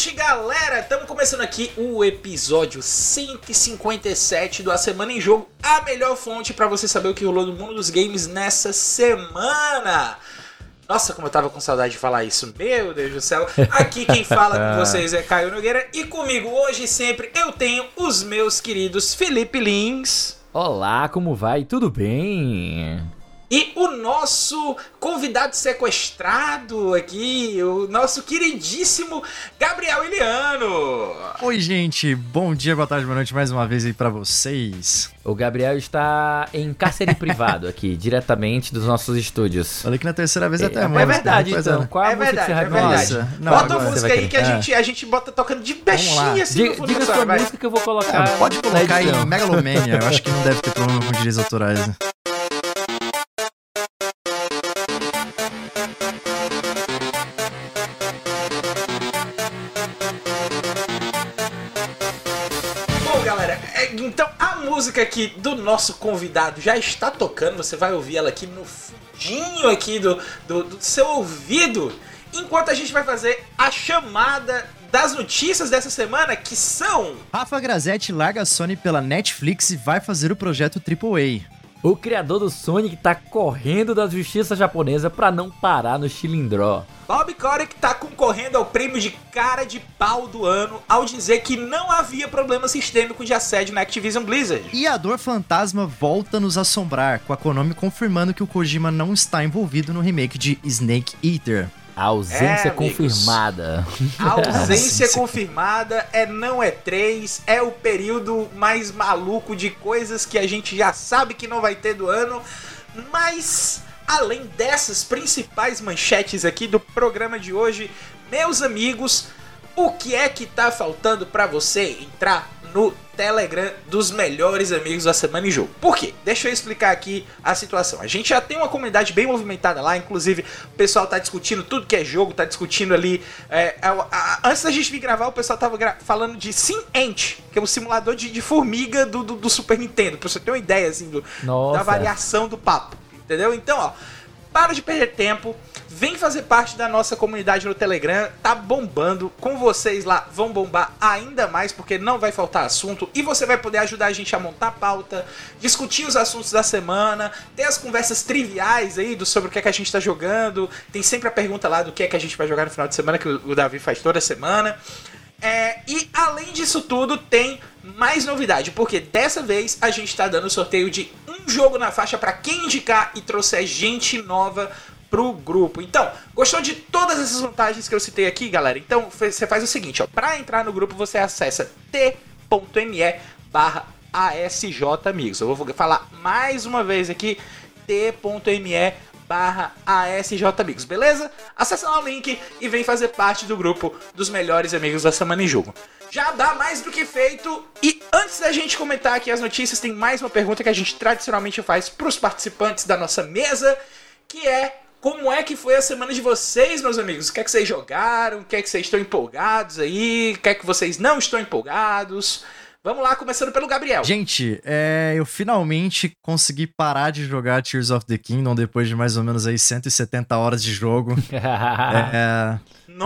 noite, galera! Estamos começando aqui o episódio 157 do A Semana em Jogo, a melhor fonte para você saber o que rolou no mundo dos games nessa semana. Nossa, como eu tava com saudade de falar isso. Meu Deus do céu. Aqui quem fala com vocês é Caio Nogueira e comigo hoje e sempre eu tenho os meus queridos Felipe Lins. Olá, como vai? Tudo bem? E o nosso convidado sequestrado aqui, o nosso queridíssimo Gabriel Iliano. Oi, gente. Bom dia, boa tarde, boa noite mais uma vez aí pra vocês. O Gabriel está em cárcere privado aqui, diretamente dos nossos estúdios. Falei que na terceira vez até é, é, é verdade, então. Qual a é música verdade, que você é verdade. Nossa, não, bota a agora música aí que a gente, a gente bota tocando de bestinha assim no Diga, fundo diga a sua música que eu vou colocar. É, pode colocar em Megalomania. Eu acho que não deve ter problema com direitos autorais. né? Música aqui do nosso convidado já está tocando. Você vai ouvir ela aqui no fundinho aqui do, do, do seu ouvido. Enquanto a gente vai fazer a chamada das notícias dessa semana, que são... Rafa Grazetti larga a Sony pela Netflix e vai fazer o projeto AAA. O criador do Sonic tá correndo da justiça japonesa pra não parar no chilindró. Bob Kotick tá concorrendo ao prêmio de cara de pau do ano ao dizer que não havia problema sistêmico de assédio na Activision Blizzard. E a Dor Fantasma volta a nos assombrar, com a Konami confirmando que o Kojima não está envolvido no remake de Snake Eater. A ausência É, confirmada. A ausência confirmada é não é 3, é o período mais maluco de coisas que a gente já sabe que não vai ter do ano, mas além dessas principais manchetes aqui do programa de hoje, meus amigos, o que é que tá faltando pra você entrar no Telegram dos melhores amigos da Semana em Jogo? Por quê? Deixa eu explicar aqui a situação. A gente já tem uma comunidade bem movimentada lá, inclusive o pessoal tá discutindo tudo que é jogo, tá discutindo ali. é, a- a- antes da gente vir gravar, o pessoal tava falando de Sim Ant, que é um simulador de, de formiga do, do, do Super Nintendo, pra você ter uma ideia assim do, da variação do papo. Entendeu? Então, ó, para de perder tempo. Vem fazer parte da nossa comunidade no Telegram. Tá bombando. Com vocês lá vão bombar ainda mais, porque não vai faltar assunto. E você vai poder ajudar a gente a montar pauta, discutir os assuntos da semana, ter as conversas triviais aí do sobre o que é que a gente tá jogando. Tem sempre a pergunta lá do que é que a gente vai jogar no final de semana, que o Davi faz toda semana. É, e além disso tudo, tem mais novidade, porque dessa vez a gente tá dando sorteio de um jogo na faixa para quem indicar e trouxer gente nova pro grupo. Então, gostou de todas essas vantagens que eu citei aqui, galera? Então, você faz o seguinte, ó, para entrar no grupo você acessa t.me barra ASJ amigos. Eu vou falar mais uma vez aqui, t.me barra ASJ Amigos, beleza? Acesse lá o link e vem fazer parte do grupo dos melhores amigos da Semana em Jogo. Já dá mais do que feito. E antes da gente comentar aqui as notícias, tem mais uma pergunta que a gente tradicionalmente faz para os participantes da nossa mesa, que é como é que foi a semana de vocês, meus amigos? O que é que vocês jogaram? O que é que vocês estão empolgados aí? O que é que vocês não estão empolgados? Vamos lá, começando pelo Gabriel. Gente, é, eu finalmente consegui parar de jogar Tears of the Kingdom depois de mais ou menos aí 170 horas de jogo. É,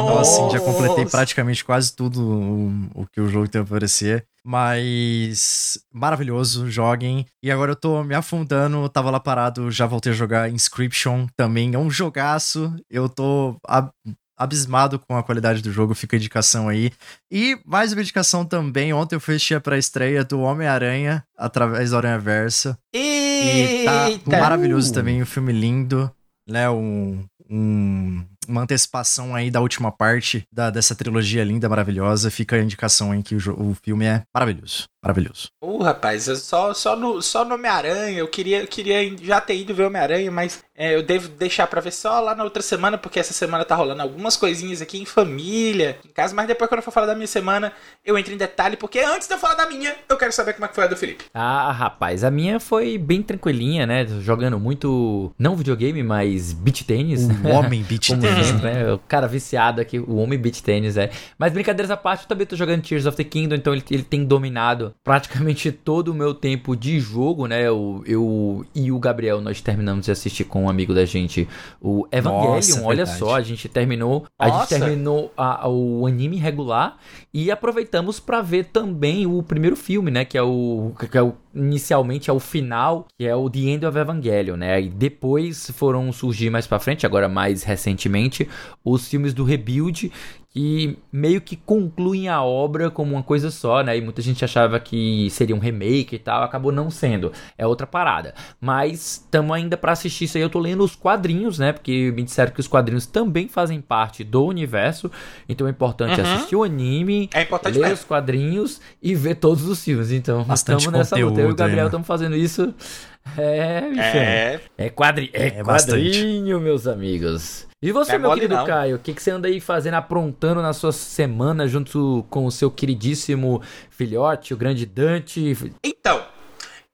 então, assim, já completei praticamente quase tudo o, o que o jogo tem a oferecer. Mas maravilhoso, joguem. E agora eu tô me afundando, tava lá parado, já voltei a jogar Inscription também. É um jogaço. Eu tô ab- abismado com a qualidade do jogo, fica a indicação aí. E mais uma indicação também, ontem eu fui assistir a pré-estreia do Homem-Aranha, através da Aranha Versa. E tá Eita! maravilhoso também, um filme lindo, né? Um, um- uma antecipação aí da última parte da, dessa trilogia linda, maravilhosa. Fica a indicação aí que o, o filme é maravilhoso. Maravilhoso. Uh, rapaz, só, só no, só no Homem-Aranha, eu queria, eu queria já ter ido ver Homem-Aranha, mas é, eu devo deixar pra ver só lá na outra semana, porque essa semana tá rolando algumas coisinhas aqui em família, em casa, mas depois quando eu for falar da minha semana, eu entro em detalhe, porque antes de eu falar da minha, eu quero saber como é que foi a do Felipe. Ah, rapaz, a minha foi bem tranquilinha, né? Jogando muito, não videogame, mas beach tênis. O homem beat tênis. né? O cara viciado aqui, o homem beat tênis, é. Mas brincadeiras à parte, eu também tô jogando Tears of the Kingdom, então ele, ele tem dominado praticamente todo o meu tempo de jogo, né? Eu, eu e o Gabriel, nós terminamos de assistir com um amigo da gente, o Evangelion. Nossa, é olha só, a gente terminou, Nossa. a gente terminou a, o anime regular e aproveitamos para ver também o primeiro filme, né, que é o que é o inicialmente é o final, que é o The End of Evangelion, né? E depois foram surgir mais para frente, agora mais recentemente, os filmes do Rebuild, que meio que concluem a obra como uma coisa só, né? E muita gente achava que seria um remake e tal, acabou não sendo. É outra parada. Mas estamos ainda para assistir isso aí. Eu tô lendo os quadrinhos, né? Porque me disseram que os quadrinhos também fazem parte do universo. Então é importante uhum. assistir o anime, é importante ler mesmo. os quadrinhos e ver todos os filmes. Então, estamos nessa luta. Eu e o Gabriel estamos fazendo isso. É, bicho. É, é, quadri... é, é quadrinho, meus amigos. E você, é meu querido não. Caio, o que, que você anda aí fazendo, aprontando na sua semana junto com o seu queridíssimo filhote, o grande Dante? Então,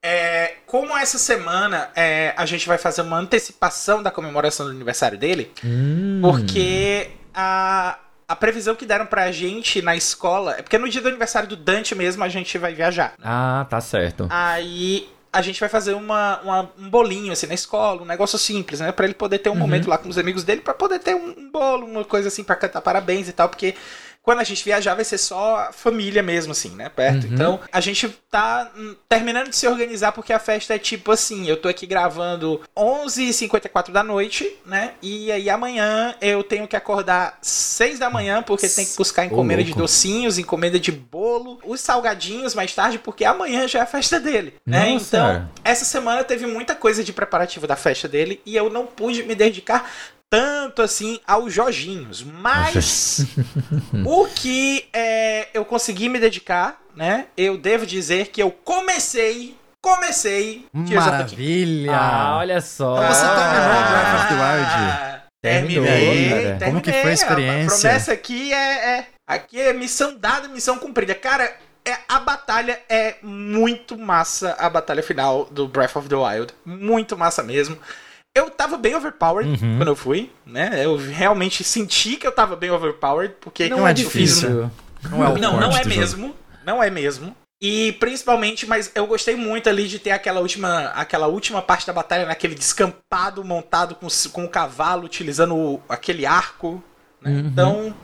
é, como essa semana é, a gente vai fazer uma antecipação da comemoração do aniversário dele, hum. porque a, a previsão que deram pra gente na escola é porque no dia do aniversário do Dante mesmo a gente vai viajar. Ah, tá certo. Aí a gente vai fazer uma, uma, um bolinho assim na escola, um negócio simples, né? Para ele poder ter um uhum. momento lá com os amigos dele, para poder ter um, um, bolo, uma coisa assim para cantar parabéns e tal, porque quando a gente viajar vai ser só a família mesmo, assim, né? Perto. Uhum. Então a gente tá hum, terminando de se organizar porque a festa é tipo assim: eu tô aqui gravando 11h54 da noite, né? E aí amanhã eu tenho que acordar 6 da manhã porque tem que buscar encomenda de docinhos, encomenda de bolo, os salgadinhos mais tarde, porque amanhã já é a festa dele, né? Então, essa semana teve muita coisa de preparativo da festa dele e eu não pude me dedicar tanto assim aos Jorginhos. Mas o que é, eu consegui me dedicar, né? Eu devo dizer que eu comecei. Comecei. Maravilha! Ah, olha só. Então você terminou Breath of the Wild? Ah, terminei, terminei. Como que foi a experiência? A promessa aqui é, é, aqui é missão dada, missão cumprida. Cara, é, a batalha é muito massa, a batalha final do Breath of the Wild. Muito massa mesmo. Eu tava bem overpowered uhum. quando eu fui, né? Eu realmente senti que eu tava bem overpowered, porque não, é difícil. Não é, não, não é mesmo. Jogo. Não é mesmo. E principalmente, mas eu gostei muito ali de ter aquela última, aquela última parte da batalha naquele descampado montado com, com o cavalo, utilizando o, aquele arco. Né? Uhum. Então,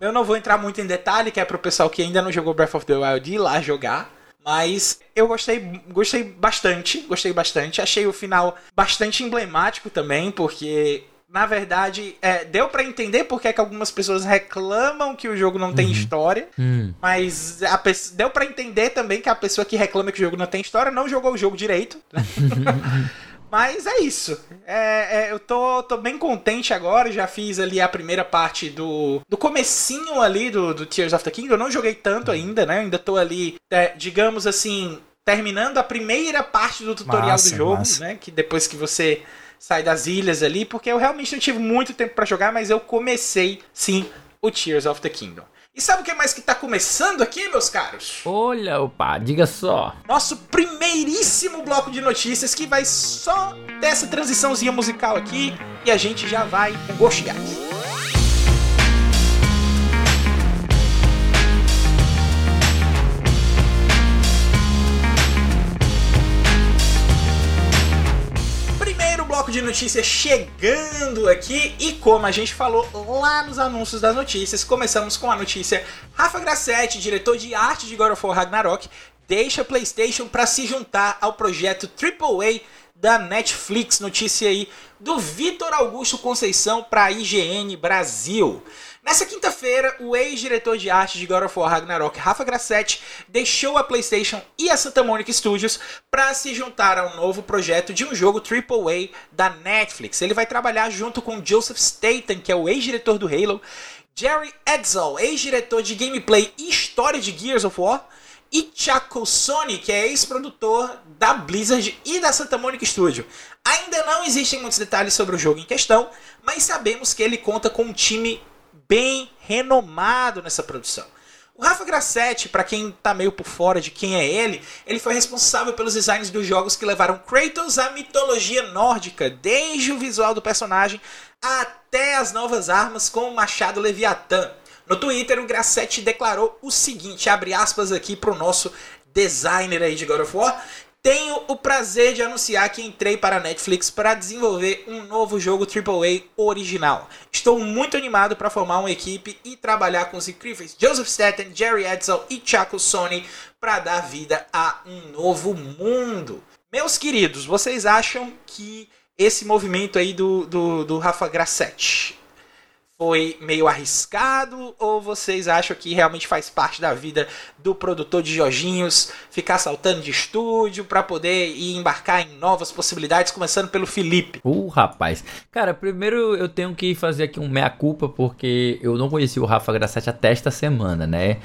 eu não vou entrar muito em detalhe, que é pro pessoal que ainda não jogou Breath of the Wild ir lá jogar. Mas eu gostei, gostei bastante, gostei bastante. Achei o final bastante emblemático também, porque na verdade, é, deu para entender porque é que algumas pessoas reclamam que o jogo não tem uhum. história, uhum. mas a, deu para entender também que a pessoa que reclama que o jogo não tem história não jogou o jogo direito. Mas é isso. É, é, eu tô, tô bem contente agora. Já fiz ali a primeira parte do, do comecinho ali do, do Tears of the Kingdom. Eu não joguei tanto ainda, né? ainda tô ali, é, digamos assim, terminando a primeira parte do tutorial massa, do jogo, massa. né? Que depois que você sai das ilhas ali, porque eu realmente não tive muito tempo para jogar, mas eu comecei sim o Tears of the Kingdom. E sabe o que mais que tá começando aqui, meus caros? Olha, opa, diga só. Nosso primeiríssimo bloco de notícias que vai só dessa transiçãozinha musical aqui e a gente já vai com bloco de notícias chegando aqui e como a gente falou lá nos anúncios das notícias, começamos com a notícia Rafa Grassetti, diretor de arte de God of War Ragnarok, deixa PlayStation para se juntar ao projeto AAA da Netflix. Notícia aí do Vitor Augusto Conceição para IGN Brasil. Nessa quinta-feira, o ex-diretor de arte de God of War Ragnarok, Rafa Grassetti, deixou a PlayStation e a Santa Monica Studios para se juntar a um novo projeto de um jogo AAA da Netflix. Ele vai trabalhar junto com Joseph Staten, que é o ex-diretor do Halo, Jerry Edsel, ex-diretor de gameplay e história de Gears of War, e Chaco Sony, que é ex-produtor da Blizzard e da Santa Monica Studio. Ainda não existem muitos detalhes sobre o jogo em questão, mas sabemos que ele conta com um time bem renomado nessa produção. O Rafa Grassetti, para quem tá meio por fora de quem é ele, ele foi responsável pelos designs dos jogos que levaram Kratos à mitologia nórdica, desde o visual do personagem até as novas armas com o machado Leviatã. No Twitter, o Grassetti declarou o seguinte, abre aspas aqui pro nosso designer aí de God of War, tenho o prazer de anunciar que entrei para a Netflix para desenvolver um novo jogo AAA original. Estou muito animado para formar uma equipe e trabalhar com os incríveis Joseph Staten, Jerry Edsel e Chaco Sony para dar vida a um novo mundo. Meus queridos, vocês acham que esse movimento aí do, do, do Rafa Grassetti foi meio arriscado ou vocês acham que realmente faz parte da vida do produtor de joginhos ficar saltando de estúdio para poder ir embarcar em novas possibilidades, começando pelo Felipe? Uh, rapaz. Cara, primeiro eu tenho que fazer aqui um meia-culpa porque eu não conheci o Rafa Grassetti até esta semana, né?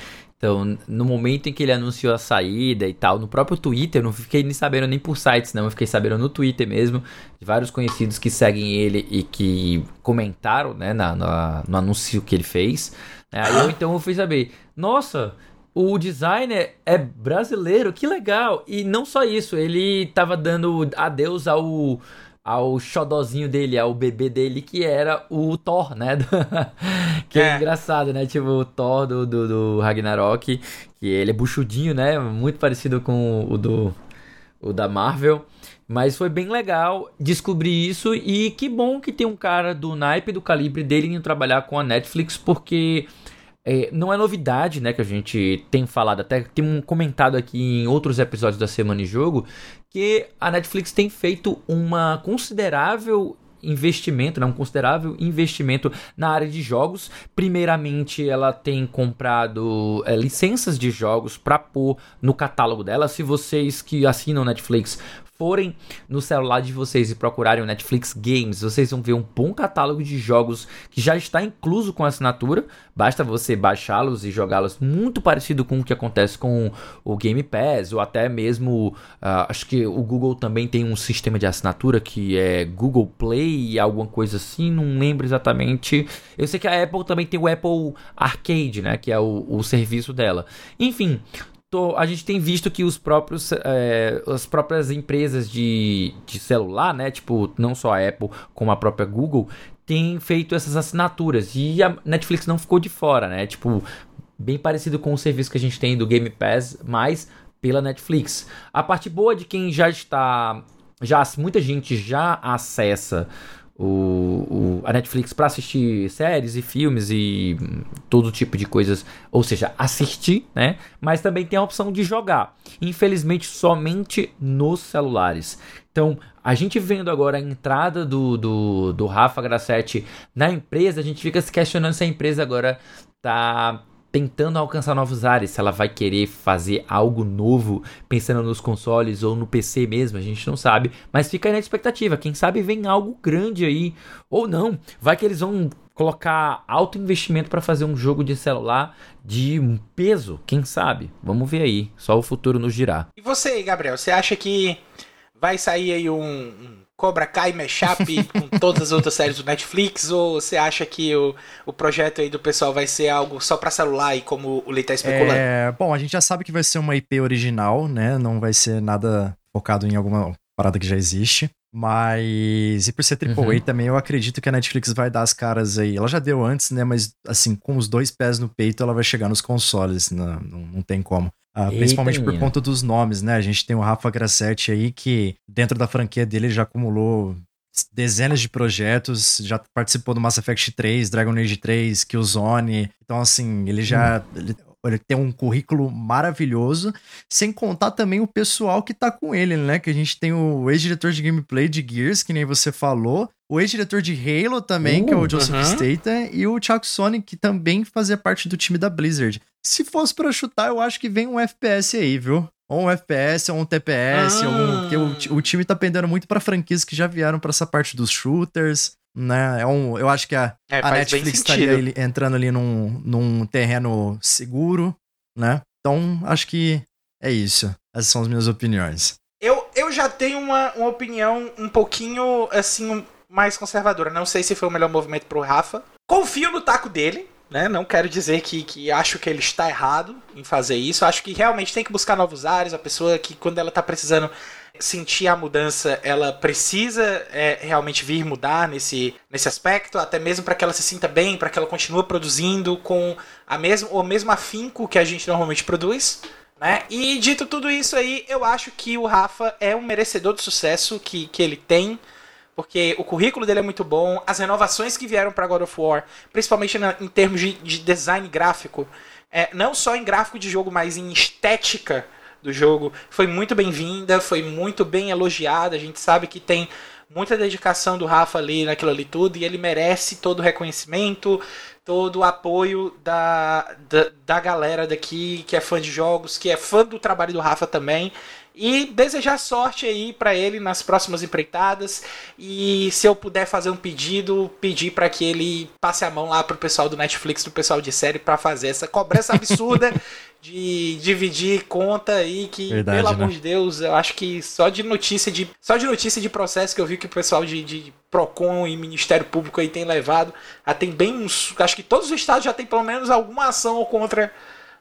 Então, no momento em que ele anunciou a saída e tal, no próprio Twitter, não fiquei nem sabendo nem por sites, não, eu fiquei sabendo no Twitter mesmo, de vários conhecidos que seguem ele e que comentaram, né, na, na no anúncio que ele fez. Aí eu então eu fui saber, nossa, o designer é brasileiro, que legal! E não só isso, ele tava dando adeus ao ao xodozinho dele, ao bebê dele, que era o Thor, né? que é. é. engraçado, né? Tipo, o Thor do, do, do, Ragnarok, que ele é buchudinho, né? Muito parecido com o do o da Marvel. Mas foi bem legal descobrir isso e que bom que tem um cara do naipe do calibre dele indo trabalhar com a Netflix, porque é, não é novidade, né, que a gente tem falado, até tem um comentado aqui em outros episódios da Semana em Jogo, que a Netflix tem feito uma considerável investimento, né, um considerável investimento na área de jogos. Primeiramente, ela tem comprado é, licenças de jogos para pôr no catálogo dela. Se vocês que assinam Netflix forem no celular de vocês e procurarem o Netflix Games, vocês vão ver um bom catálogo de jogos que já está incluso com a assinatura. Basta você baixá-los e jogá-los muito parecido com o que acontece com o Game Pass ou até mesmo uh, acho que o Google também tem um sistema de assinatura que é Google Play, alguma coisa assim, não lembro exatamente. Eu sei que a Apple também tem o Apple Arcade, né, que é o, o serviço dela. Enfim, tô, a gente tem visto que os próprios, é, as próprias empresas de, de celular, né? Tipo, não só a Apple, como a própria Google, têm feito essas assinaturas. E a Netflix não ficou de fora, né? Tipo, bem parecido com o serviço que a gente tem do Game Pass, mas pela Netflix. A parte boa de quem já está. Já, muita gente já acessa o, o, a Netflix para assistir séries e filmes e todo tipo de coisas, ou seja, assistir, né? Mas também tem a opção de jogar. Infelizmente, somente nos celulares. Então, a gente vendo agora a entrada do, do, do Rafa Grassetti na empresa, a gente fica se questionando se a empresa agora tá tentando alcançar novos ares, se ela vai querer fazer algo novo, pensando nos consoles ou no PC mesmo, a gente não sabe, mas fica aí na expectativa, quem sabe vem algo grande aí, ou não, vai que eles vão colocar alto investimento para fazer um jogo de celular de um peso, quem sabe? Vamos ver aí, só o futuro nos dirá. E você Gabriel, você acha que vai sair aí um Cobra Kai mashup com todas as outras séries do Netflix? Ou você acha que o, o projeto aí do pessoal vai ser algo só para celular e como o Lee tá especulando? É, bom, a gente já sabe que vai ser uma IP original, né? Não vai ser nada focado em alguma parada que já existe. Mas, e por ser AAA uhum. também, eu acredito que a Netflix vai dar as caras aí. Ela já deu antes, né? Mas, assim, com os dois pés no peito, ela vai chegar nos consoles. Não, não, não tem como. Uh, principalmente por conta dos nomes, né? A gente tem o Rafa Grassetti aí, que dentro da franquia dele já acumulou dezenas de projetos, já participou do Mass Effect 3, Dragon Age 3, Killzone. Então, assim, ele já. Hum. Ele, ele tem um currículo maravilhoso, sem contar também o pessoal que tá com ele, né? Que a gente tem o ex-diretor de gameplay de Gears, que nem você falou, o ex-diretor de Halo também, uh, que é o uh, Joseph uh -huh. Staten, e o Chuck Sonic, que também fazia parte do time da Blizzard. Se fosse para chutar, eu acho que vem um FPS aí, viu? Ou um FPS, ou um TPS, ah. ou um, porque o, o time tá pendendo muito para franquias que já vieram para essa parte dos shooters né? É um, eu acho que a, é, a Netflix estaria entrando ali num, num terreno seguro, né? Então, acho que é isso. Essas são as minhas opiniões. Eu, eu já tenho uma, uma opinião um pouquinho, assim, mais conservadora. Não sei se foi o melhor movimento pro Rafa. Confio no taco dele, né? Não quero dizer que, que acho que ele está errado em fazer isso. Acho que realmente tem que buscar novos ares. A pessoa que, quando ela tá precisando sentir a mudança, ela precisa é, realmente vir mudar nesse, nesse aspecto, até mesmo para que ela se sinta bem, para que ela continue produzindo com a mesmo, o mesmo afinco que a gente normalmente produz. Né? E dito tudo isso aí, eu acho que o Rafa é um merecedor de sucesso que, que ele tem porque o currículo dele é muito bom, as renovações que vieram para God of War, principalmente na, em termos de, de design gráfico, é, não só em gráfico de jogo, mas em estética do jogo, foi muito bem-vinda, foi muito bem elogiada. A gente sabe que tem muita dedicação do Rafa ali naquilo ali tudo, e ele merece todo o reconhecimento, todo o apoio da, da, da galera daqui que é fã de jogos, que é fã do trabalho do Rafa também. E desejar sorte aí para ele nas próximas empreitadas. E se eu puder fazer um pedido, pedir para que ele passe a mão lá pro pessoal do Netflix, do pessoal de série, para fazer essa cobrança absurda de dividir conta aí que, Verdade, pelo amor né? de Deus, eu acho que só de notícia de só de notícia de processo que eu vi que o pessoal de, de Procon e Ministério Público aí tem levado, já tem bem uns, acho que todos os estados já tem pelo menos alguma ação contra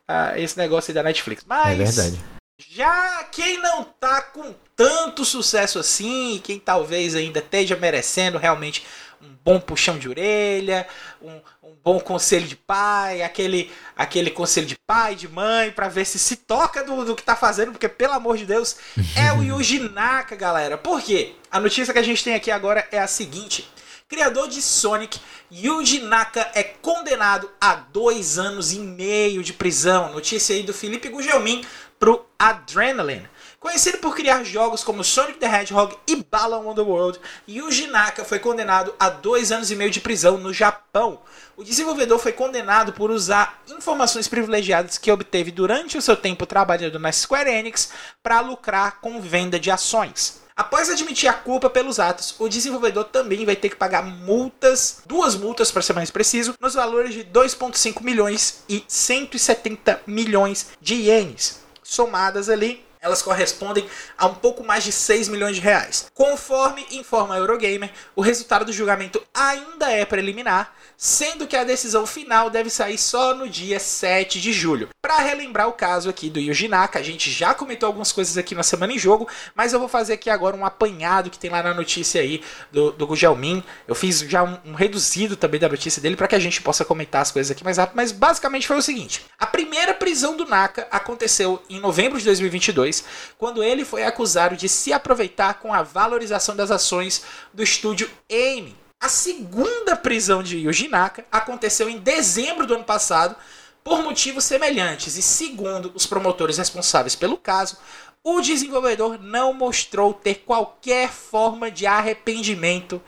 uh, esse negócio aí da Netflix. Mas é verdade. Já quem não tá com tanto sucesso assim, quem talvez ainda esteja merecendo realmente um bom puxão de orelha, um, um bom conselho de pai, aquele, aquele conselho de pai, de mãe, para ver se se toca do, do que tá fazendo, porque pelo amor de Deus, é o Yuji Naka, galera. Por quê? A notícia que a gente tem aqui agora é a seguinte: criador de Sonic, Yuji Naka é condenado a dois anos e meio de prisão. Notícia aí do Felipe Gugelmin pro Adrenaline. Conhecido por criar jogos como Sonic the Hedgehog e Balan on the World, Yuji Naka foi condenado a dois anos e meio de prisão no Japão. O desenvolvedor foi condenado por usar informações privilegiadas que obteve durante o seu tempo trabalhando na Square Enix para lucrar com venda de ações. Após admitir a culpa pelos atos, o desenvolvedor também vai ter que pagar multas, duas multas para ser mais preciso, nos valores de 2,5 milhões e 170 milhões de ienes somadas ali, elas correspondem a um pouco mais de 6 milhões de reais. Conforme informa a Eurogamer, o resultado do julgamento ainda é preliminar, sendo que a decisão final deve sair só no dia 7 de julho. Para relembrar o caso aqui do Yuji Naka, a gente já comentou algumas coisas aqui na semana em jogo, mas eu vou fazer aqui agora um apanhado que tem lá na notícia aí do, do Gugelmin. Eu fiz já um, um reduzido também da notícia dele para que a gente possa comentar as coisas aqui mais rápido, mas basicamente foi o seguinte: a primeira prisão do Naka aconteceu em novembro de 2022, quando ele foi acusado de se aproveitar com a valorização das ações do estúdio AIM a segunda prisão de Yuji Naka aconteceu em dezembro do ano passado por motivos semelhantes e, segundo os promotores responsáveis pelo caso, o desenvolvedor não mostrou ter qualquer forma de arrependimento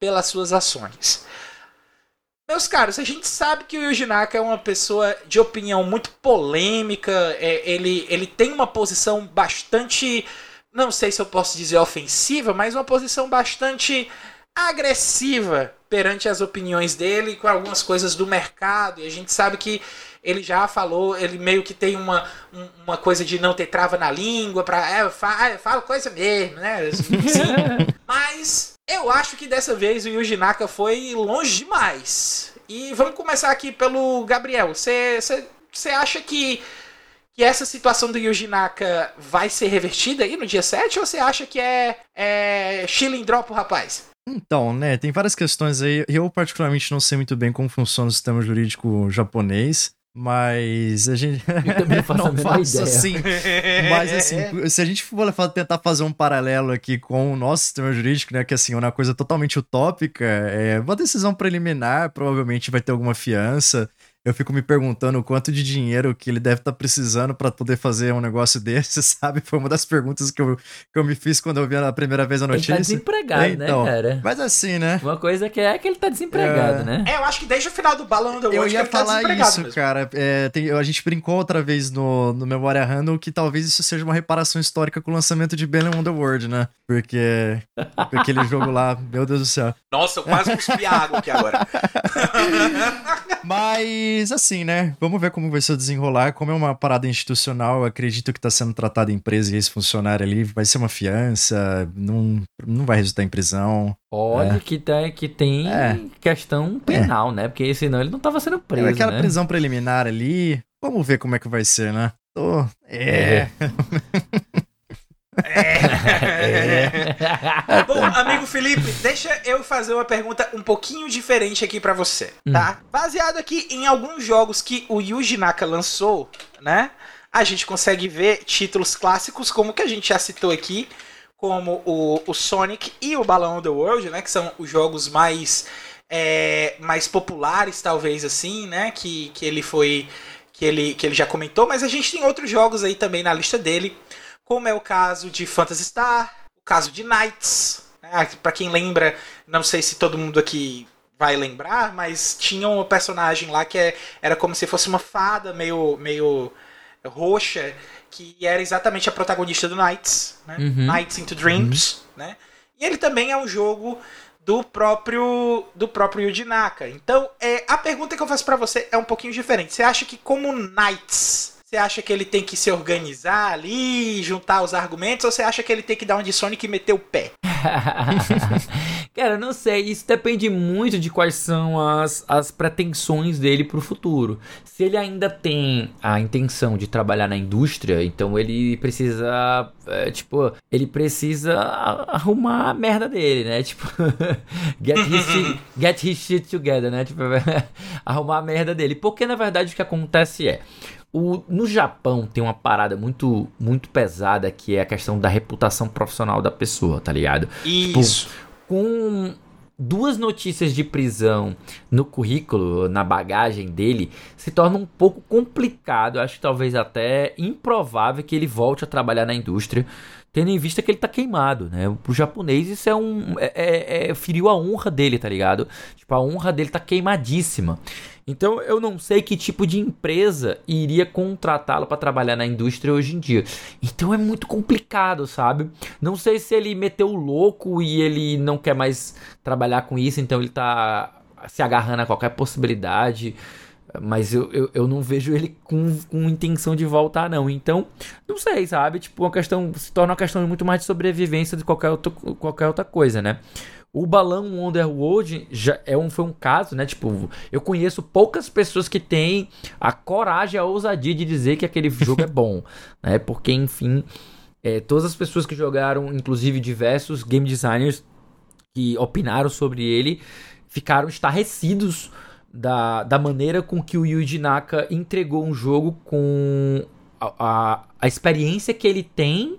pelas suas ações. Meus caros, a gente sabe que o Yuji Naka é uma pessoa de opinião muito polêmica, é, ele, ele tem uma posição bastante, não sei se eu posso dizer ofensiva, mas uma posição bastante agressiva perante as opiniões dele com algumas coisas do mercado. E a gente sabe que ele já falou, ele meio que tem uma, uma coisa de não ter trava na língua, pra. É, fala, fala coisa mesmo, né? Sim. Mas eu acho que dessa vez o Yuji Naka foi longe demais. E vamos começar aqui pelo Gabriel. Você acha que, que essa situação do Yuji Naka vai ser revertida aí no dia 7 ou você acha que é, é drop rapaz? Então, né, tem várias questões aí. Eu, particularmente, não sei muito bem como funciona o sistema jurídico japonês. Mas a gente. Eu também faço não faço assim. Mas assim, se a gente for tentar fazer um paralelo aqui com o nosso sistema jurídico, né? Que assim, é uma coisa totalmente utópica, é uma decisão preliminar, provavelmente vai ter alguma fiança eu fico me perguntando o quanto de dinheiro que ele deve estar tá precisando para poder fazer um negócio desse, sabe? Foi uma das perguntas que eu, que eu me fiz quando eu vi a primeira vez a notícia. Ele tá desempregado, é, então, né, cara? Mas assim, né? Uma coisa que é que ele tá desempregado, é... né? É, eu acho que desde o final do Balão do Eu ia tá falar tá isso, mesmo. cara. É, tem, a gente brincou outra vez no, no Memória Random que talvez isso seja uma reparação histórica com o lançamento de Balloon on the World, né? Porque aquele jogo lá, meu Deus do céu. Nossa, eu quase cuspi água aqui agora. Mas, assim, né? Vamos ver como vai se desenrolar. Como é uma parada institucional, eu acredito que está sendo tratada a empresa e esse funcionário ali. Vai ser uma fiança, não, não vai resultar em prisão. Olha é. que, tá, que tem é. questão penal, é. né? Porque senão ele não estava sendo preso. É aquela né? prisão preliminar ali. Vamos ver como é que vai ser, né? Tô... É. É. é. Bom, amigo Felipe, deixa eu fazer uma pergunta um pouquinho diferente aqui para você, tá? Hum. Baseado aqui em alguns jogos que o Yuji Naka lançou, né? a gente consegue ver títulos clássicos, como que a gente já citou aqui, como o, o Sonic e o Balão Underworld, né? Que são os jogos mais, é, mais populares, talvez assim, né? Que, que ele foi. Que ele, que ele já comentou, mas a gente tem outros jogos aí também na lista dele, como é o caso de Phantasy Star, o caso de Knights, né? para quem lembra, não sei se todo mundo aqui vai lembrar, mas tinha um personagem lá que é, era como se fosse uma fada meio, meio roxa que era exatamente a protagonista do Knights, né? uhum. Knights into Dreams, uhum. né? E ele também é um jogo do próprio do próprio Yuji Naka. Então, é, a pergunta que eu faço para você é um pouquinho diferente. Você acha que como Knights, você acha que ele tem que se organizar ali, juntar os argumentos, ou você acha que ele tem que dar um de Sonic e meter o pé? Cara, não sei. Isso depende muito de quais são as, as pretensões dele pro futuro. Se ele ainda tem a intenção de trabalhar na indústria, então ele precisa. É, tipo, ele precisa arrumar a merda dele, né? Tipo, get, his shit, get his shit together, né? Tipo, arrumar a merda dele. Porque na verdade o que acontece é. O, no Japão tem uma parada muito muito pesada que é a questão da reputação profissional da pessoa, tá ligado? Tipo, Isso. Tipo, com duas notícias de prisão no currículo, na bagagem dele, se torna um pouco complicado, acho que talvez até improvável que ele volte a trabalhar na indústria, tendo em vista que ele tá queimado, né? Pro japonês isso é um. É, é, é, feriu a honra dele, tá ligado? Tipo, a honra dele tá queimadíssima. Então eu não sei que tipo de empresa iria contratá-lo para trabalhar na indústria hoje em dia. Então é muito complicado, sabe? Não sei se ele meteu o louco e ele não quer mais trabalhar com isso, então ele tá se agarrando a qualquer possibilidade. Mas eu, eu, eu não vejo ele com, com intenção de voltar, não. Então, não sei, sabe? Tipo, uma questão. Se torna uma questão muito mais de sobrevivência de qualquer, outro, qualquer outra coisa, né? O balão Underworld já é um, foi um caso, né? Tipo, eu conheço poucas pessoas que têm a coragem, a ousadia de dizer que aquele jogo é bom, né? Porque, enfim, é, todas as pessoas que jogaram, inclusive diversos game designers que opinaram sobre ele, ficaram estarrecidos da, da maneira com que o Yuji Naka entregou um jogo com a, a, a experiência que ele tem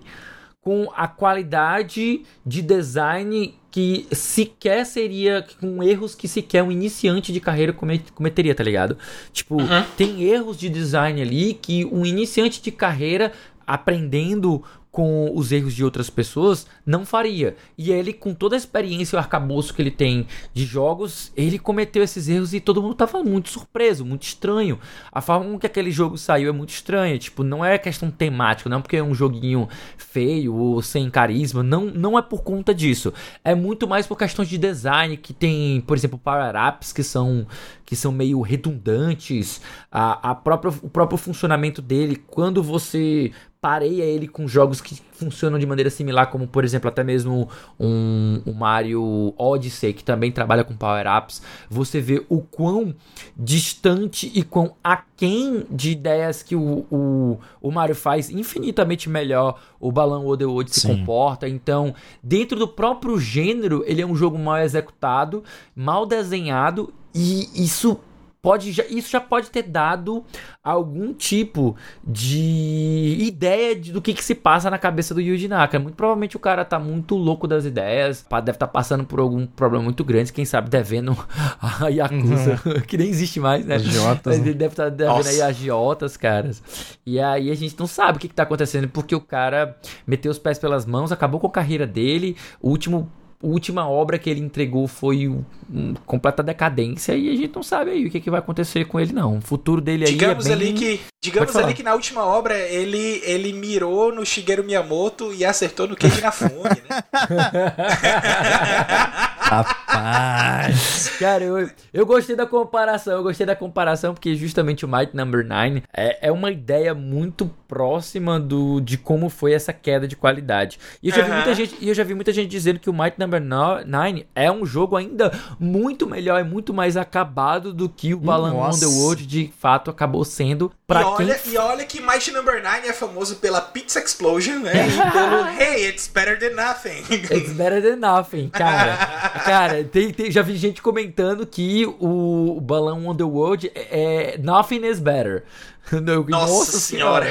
com a qualidade de design que sequer seria com erros que sequer um iniciante de carreira cometeria, tá ligado? Tipo, uhum. tem erros de design ali que um iniciante de carreira aprendendo com os erros de outras pessoas, não faria. E ele, com toda a experiência e o arcabouço que ele tem de jogos, ele cometeu esses erros e todo mundo tava muito surpreso, muito estranho. A forma com que aquele jogo saiu é muito estranha. Tipo, não é questão temática, não é porque é um joguinho feio ou sem carisma, não, não é por conta disso. É muito mais por questões de design, que tem, por exemplo, power-ups que são, que são meio redundantes, a, a própria, o próprio funcionamento dele, quando você pareia ele com jogos que funcionam de maneira similar, como por exemplo até mesmo um, um Mario Odyssey, que também trabalha com power-ups, você vê o quão distante e quão aquém de ideias que o, o, o Mario faz infinitamente melhor o Balão Odeworld se Sim. comporta. Então, dentro do próprio gênero, ele é um jogo mal executado, mal desenhado, e isso pode já, isso já pode ter dado algum tipo de ideia de, do que, que se passa na cabeça do Yuji Naka. Muito provavelmente o cara tá muito louco das ideias, deve estar tá passando por algum problema muito grande, quem sabe devendo a Yakuza, uhum. que nem existe mais, né? Agiotas. Ele né? deve estar tá devendo Nossa. aí agiotas, caras. E aí a gente não sabe o que, que tá acontecendo, porque o cara meteu os pés pelas mãos, acabou com a carreira dele, o último última obra que ele entregou foi um, um, completa decadência e a gente não sabe aí o que, que vai acontecer com ele não. O futuro dele aí é digamos é bem... ali que digamos ali que na última obra ele ele mirou no Shigeru Miyamoto e acertou no Keiji Inafune, né? Rapaz. Cara, eu, eu gostei da comparação, eu gostei da comparação porque justamente o Might Number 9 é, é uma ideia muito próxima do, de como foi essa queda de qualidade. E eu já, vi muita gente, e eu já vi muita gente dizendo que o Might Number 9 é um jogo ainda muito melhor e muito mais acabado do que o Balan Underworld de fato acabou sendo pra e olha, quem... E olha que Might Number 9 é famoso pela Pizza Explosion, né? e pelo Hey, it's better than nothing. It's better than nothing, cara. cara, tem, tem, já vi gente comentando que o, o balão Underworld é, é Nothing is Better. Nossa, Nossa senhora!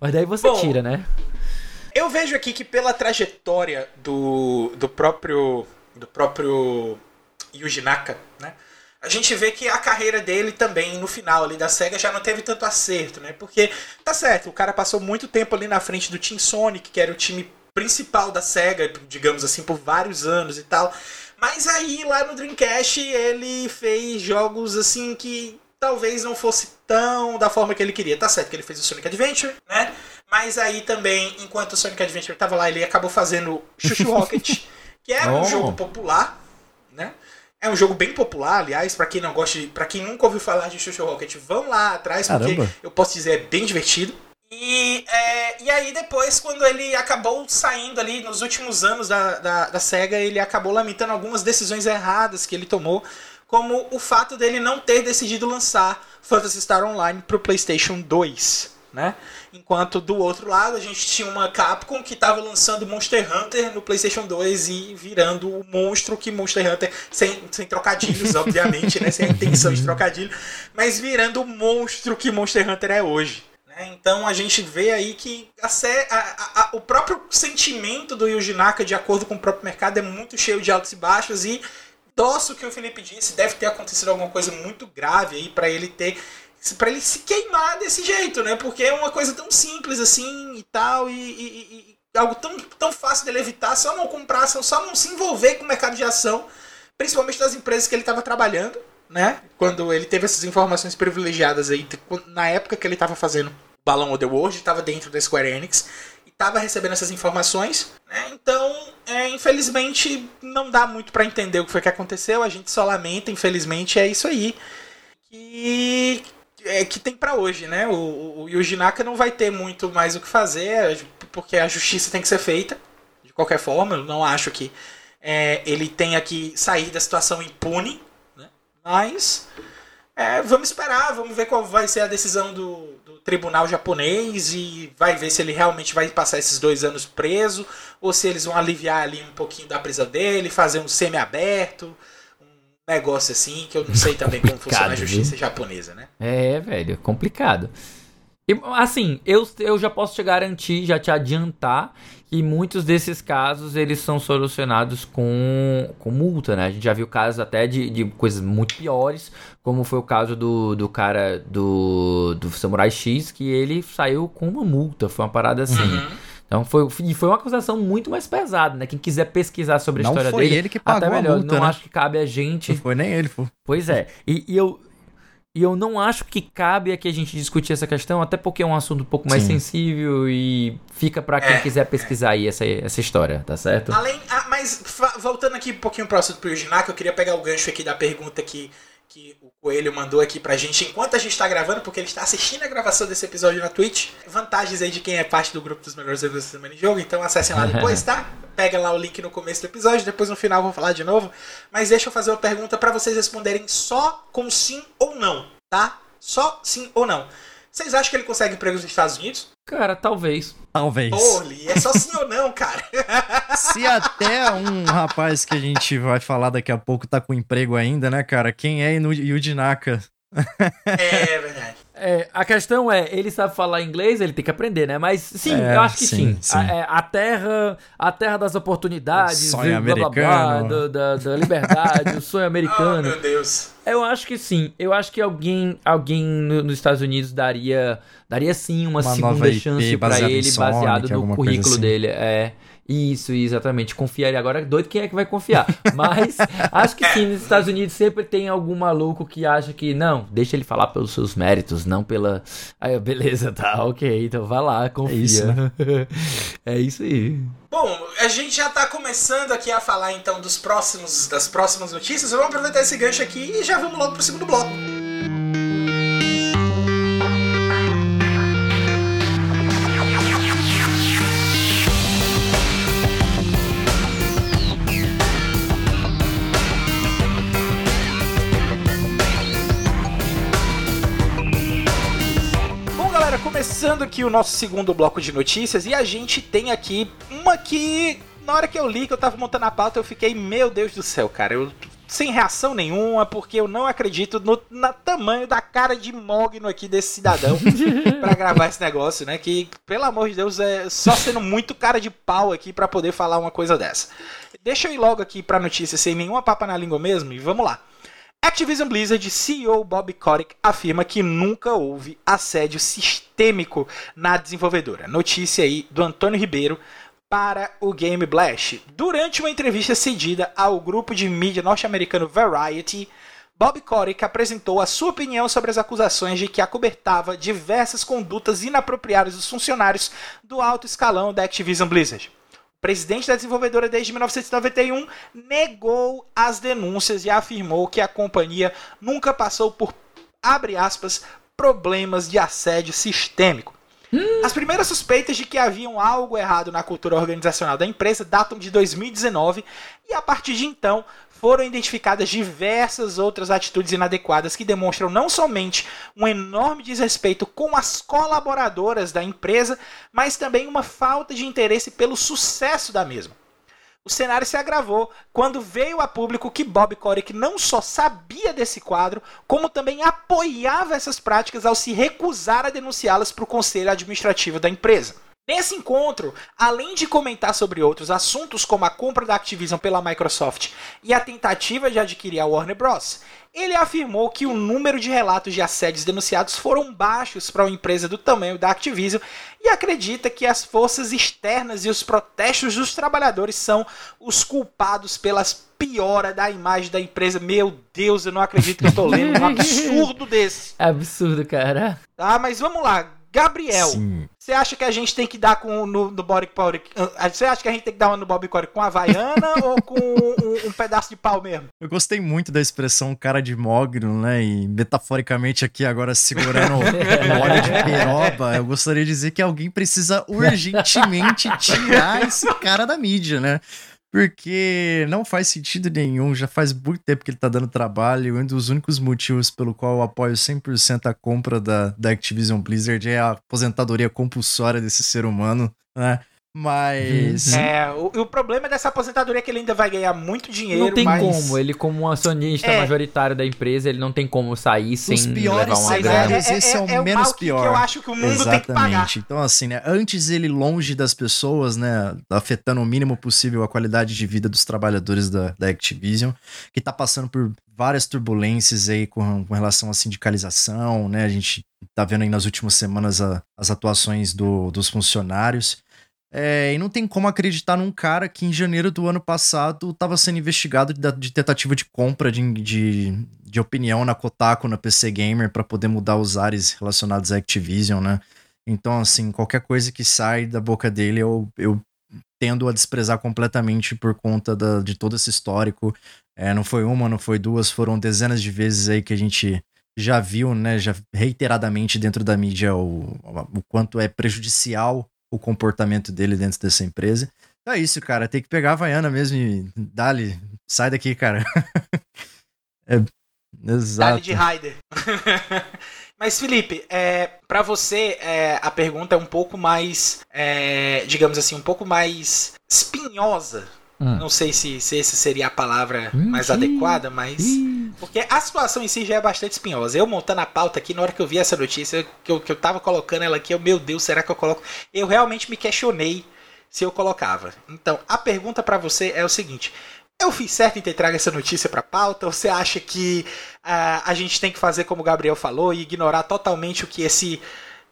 Mas daí você Bom, tira, né? Eu vejo aqui que pela trajetória do, do próprio do próprio Yuji Naka, né? A gente vê que a carreira dele também, no final ali da SEGA, já não teve tanto acerto, né? Porque, tá certo, o cara passou muito tempo ali na frente do Team Sonic, que era o time principal da SEGA, digamos assim, por vários anos e tal. Mas aí, lá no Dreamcast, ele fez jogos assim que talvez não fosse tão da forma que ele queria. Tá certo que ele fez o Sonic Adventure, né? Mas aí também, enquanto o Sonic Adventure tava lá, ele acabou fazendo Chuchu Rocket, que é oh. um jogo popular, né? É um jogo bem popular, aliás, para quem não gosta, para quem nunca ouviu falar de Chuchu Rocket, vão lá atrás, porque Caramba. eu posso dizer, é bem divertido. E, é, e aí depois, quando ele acabou saindo ali nos últimos anos da, da, da SEGA, ele acabou lamentando algumas decisões erradas que ele tomou, como o fato dele não ter decidido lançar Phantasy Star Online para o PlayStation 2 né? Enquanto do outro lado a gente tinha uma Capcom que estava lançando Monster Hunter no PlayStation 2 e virando o monstro que Monster Hunter, sem, sem trocadilhos, obviamente, né? Sem a intenção de trocadilho, mas virando o monstro que Monster Hunter é hoje. Né? Então a gente vê aí que a, a, a, o próprio sentimento do Yuji Naka, de acordo com o próprio mercado, é muito cheio de altos e baixos e doço que o Felipe disse, deve ter acontecido alguma coisa muito grave aí para ele ter para ele se queimar desse jeito, né? Porque é uma coisa tão simples assim e tal, e, e, e, algo tão, tão fácil dele evitar, só não comprar, só não se envolver com o mercado de ação, principalmente das empresas que ele estava trabalhando, né? Quando ele teve essas informações privilegiadas aí, na época que ele estava fazendo Balão Otherworld, estava dentro da Square Enix e estava recebendo essas informações, né? Então, é, infelizmente, não dá muito para entender o que foi que aconteceu, a gente só lamenta, infelizmente, é isso aí. E é, que tem para hoje, né? O, o Naka não vai ter muito mais o que fazer, porque a justiça tem que ser feita, de qualquer forma. Eu não acho que é, ele tenha que sair da situação impune, né? Mas é, vamos esperar, vamos ver qual vai ser a decisão do, do, tribunal japonês e vai ver se ele realmente vai passar esses dois anos preso ou se eles vão aliviar ali um pouquinho da prisão dele, fazer um semi-aberto negócio assim, que eu não sei também como funciona a justiça viu? japonesa, né? É, velho, complicado. E, assim, eu, eu já posso te garantir, já te adiantar, que muitos desses casos eles são solucionados com, com multa, né? A gente já viu casos até de, de coisas muito piores, como foi o caso do, do cara do, do Samurai X, que ele saiu com uma multa, foi uma parada assim. Uhum. Então foi, e foi uma acusação muito mais pesada, né? Quem quiser pesquisar sobre a não história foi dele. ele que pagou até melhor. Multa, não né? acho que cabe a gente. Não foi nem ele, pô. Pois é. E, e, eu. E eu não acho que cabe aqui a gente discutir essa questão, até porque é um assunto um pouco mais Sim. sensível e fica para quem é, quiser pesquisar é. aí essa, essa história, tá certo? Além, ah, mas voltando aqui um pouquinho pro assunto pro Yujinak, eu queria pegar o gancho aqui da pergunta que que o Coelho mandou aqui pra gente enquanto a gente tá gravando, porque ele está assistindo a gravação desse episódio na Twitch. Vantagens aí de quem é parte do grupo dos melhores amigos da semana em jogo, então acessem lá depois, tá? Pega lá o link no começo do episódio, depois no final vou falar de novo. Mas deixa eu fazer uma pergunta para vocês responderem só com sim ou não, tá? Só sim ou não. Vocês acham que ele consegue emprego nos Estados Unidos? Cara, talvez. Talvez. Pô, é só sim ou não, cara. Se até um rapaz que a gente vai falar daqui a pouco tá com emprego ainda, né, cara? Quem é Yuji Naka? é verdade. É, a questão é, ele sabe falar inglês, ele tem que aprender, né? Mas sim, é, eu acho que sim. sim. sim. A, é, a, terra, a terra das oportunidades, o sonho blá, americano, blá, blá, da, da, liberdade, o sonho americano. Oh, meu Deus. Eu acho que sim. Eu acho que alguém, alguém no, nos Estados Unidos daria, daria sim uma, uma segunda chance para ele, baseado no currículo assim. dele. É. Isso, exatamente. Confiaria. Agora, doido quem é que vai confiar. Mas acho que sim, nos Estados Unidos sempre tem algum maluco que acha que, não, deixa ele falar pelos seus méritos, não pela. Aí, beleza, tá, ok, então vai lá, confia. É isso, né? é isso aí. Bom, a gente já tá começando aqui a falar então dos próximos, das próximas notícias. Vamos aproveitar esse gancho aqui e já vamos logo pro segundo bloco. Começando aqui o nosso segundo bloco de notícias e a gente tem aqui uma que na hora que eu li, que eu tava montando a pauta, eu fiquei, meu Deus do céu, cara, eu sem reação nenhuma, porque eu não acredito no na tamanho da cara de mogno aqui desse cidadão para gravar esse negócio, né? Que, pelo amor de Deus, é só sendo muito cara de pau aqui para poder falar uma coisa dessa. Deixa eu ir logo aqui pra notícia sem nenhuma papa na língua mesmo e vamos lá. Activision Blizzard CEO Bob Kotick afirma que nunca houve assédio sistêmico na desenvolvedora. Notícia aí do Antônio Ribeiro para o Game Blast. Durante uma entrevista cedida ao grupo de mídia norte-americano Variety, Bob Kotick apresentou a sua opinião sobre as acusações de que acobertava diversas condutas inapropriadas dos funcionários do alto escalão da Activision Blizzard. Presidente da desenvolvedora desde 1991 negou as denúncias e afirmou que a companhia nunca passou por, abre aspas, problemas de assédio sistêmico. Hum. As primeiras suspeitas de que haviam algo errado na cultura organizacional da empresa datam de 2019 e a partir de então foram identificadas diversas outras atitudes inadequadas que demonstram não somente um enorme desrespeito com as colaboradoras da empresa, mas também uma falta de interesse pelo sucesso da mesma. O cenário se agravou quando veio a público que Bob Kotick não só sabia desse quadro, como também apoiava essas práticas ao se recusar a denunciá-las para o conselho administrativo da empresa. Nesse encontro, além de comentar sobre outros assuntos como a compra da Activision pela Microsoft e a tentativa de adquirir a Warner Bros., ele afirmou que o número de relatos de assédios denunciados foram baixos para uma empresa do tamanho da Activision e acredita que as forças externas e os protestos dos trabalhadores são os culpados pelas piora da imagem da empresa. Meu Deus, eu não acredito que eu estou lendo um absurdo desse. Absurdo, cara. Tá, mas vamos lá. Gabriel, você acha que a gente tem que dar com no, no Body Você acha que a gente tem que dar no Bob Core com a Havaiana ou com um, um, pedaço de pau mesmo? Eu gostei muito da expressão cara de mogno, né? E metaforicamente aqui agora segurando o óleo de peroba, eu gostaria de dizer que alguém precisa urgentemente tirar esse cara da mídia, né? Porque não faz sentido nenhum, já faz muito tempo que ele tá dando trabalho. Um dos únicos motivos pelo qual eu apoio 100% a compra da, da Activision Blizzard é a aposentadoria compulsória desse ser humano, né? Mas. Uhum. É, o, o, problema dessa aposentadoria é que ele ainda vai ganhar muito dinheiro. Não tem mas... como, ele, como um acionista é. majoritário da empresa, ele não tem como sair sem Os piores levar uma grana. É, esse é, é, o é menos mal pior. Que eu acho que o mundo Exatamente. tem que pagar. Então, assim, né? Antes ele longe das pessoas, né? Afetando o mínimo possível a qualidade de vida dos trabalhadores da, da Activision, que tá passando por várias turbulências aí com, com relação à sindicalização, né? A gente tá vendo aí nas últimas semanas a, as atuações do, dos funcionários. É, e não tem como acreditar num cara que em janeiro do ano passado estava sendo investigado de, de, tentativa de compra de, de, de, opinião na Kotaku, na PC Gamer, para poder mudar os ares relacionados à Activision, né? Então, assim, qualquer coisa que sai da boca dele, eu, eu tendo a desprezar completamente por conta da, de todo esse histórico. É, não foi uma, não foi duas, foram dezenas de vezes aí que a gente já viu, né, já reiteradamente dentro da mídia o, o quanto é prejudicial o comportamento dele dentro dessa empresa. Então é isso, cara. Tem que pegar a Havaiana mesmo e dali, sai daqui, cara. é, exato. Dali de Raider. Mas, Felipe, é, para você, é, a pergunta é um pouco mais, é, digamos assim, um pouco mais espinhosa. Hum. Não sei se, se essa seria a palavra hum, mais adequada, mas. Porque a situação em si já é bastante espinhosa. Eu montando a pauta aqui, na hora que eu vi essa notícia, que eu, que eu tava colocando ela aqui, eu, meu Deus, será que eu coloco? Eu realmente me questionei se eu colocava. Então, a pergunta para você é o seguinte: eu fiz certo em ter trago essa notícia para pauta? Ou você acha que uh, a gente tem que fazer como o Gabriel falou e ignorar totalmente o que esse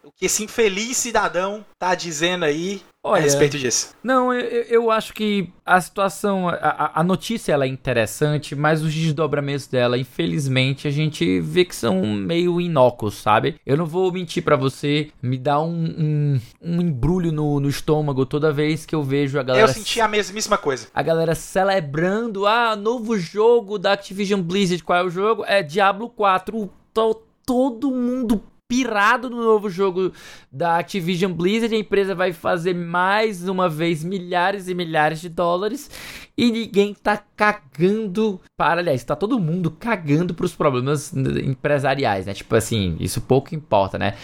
o que esse infeliz cidadão tá dizendo aí Olha, a respeito disso? Não, eu, eu acho que a situação, a, a, notícia ela é interessante, mas os desdobramentos dela, infelizmente, a gente vê que são meio inócuos, sabe? Eu não vou mentir para você, me dá um, um, um embrulho no, no, estômago toda vez que eu vejo a galera. Eu senti a mesmíssima coisa. A galera celebrando, ah, novo jogo da Activision Blizzard. Qual é o jogo? É Diablo 4. Tô, todo mundo pirado no novo jogo da Activision Blizzard. A empresa vai fazer mais uma vez milhares e milhares de dólares e ninguém tá cagando para, aliás, tá todo mundo cagando para os problemas empresariais, né? Tipo assim, isso pouco importa, né?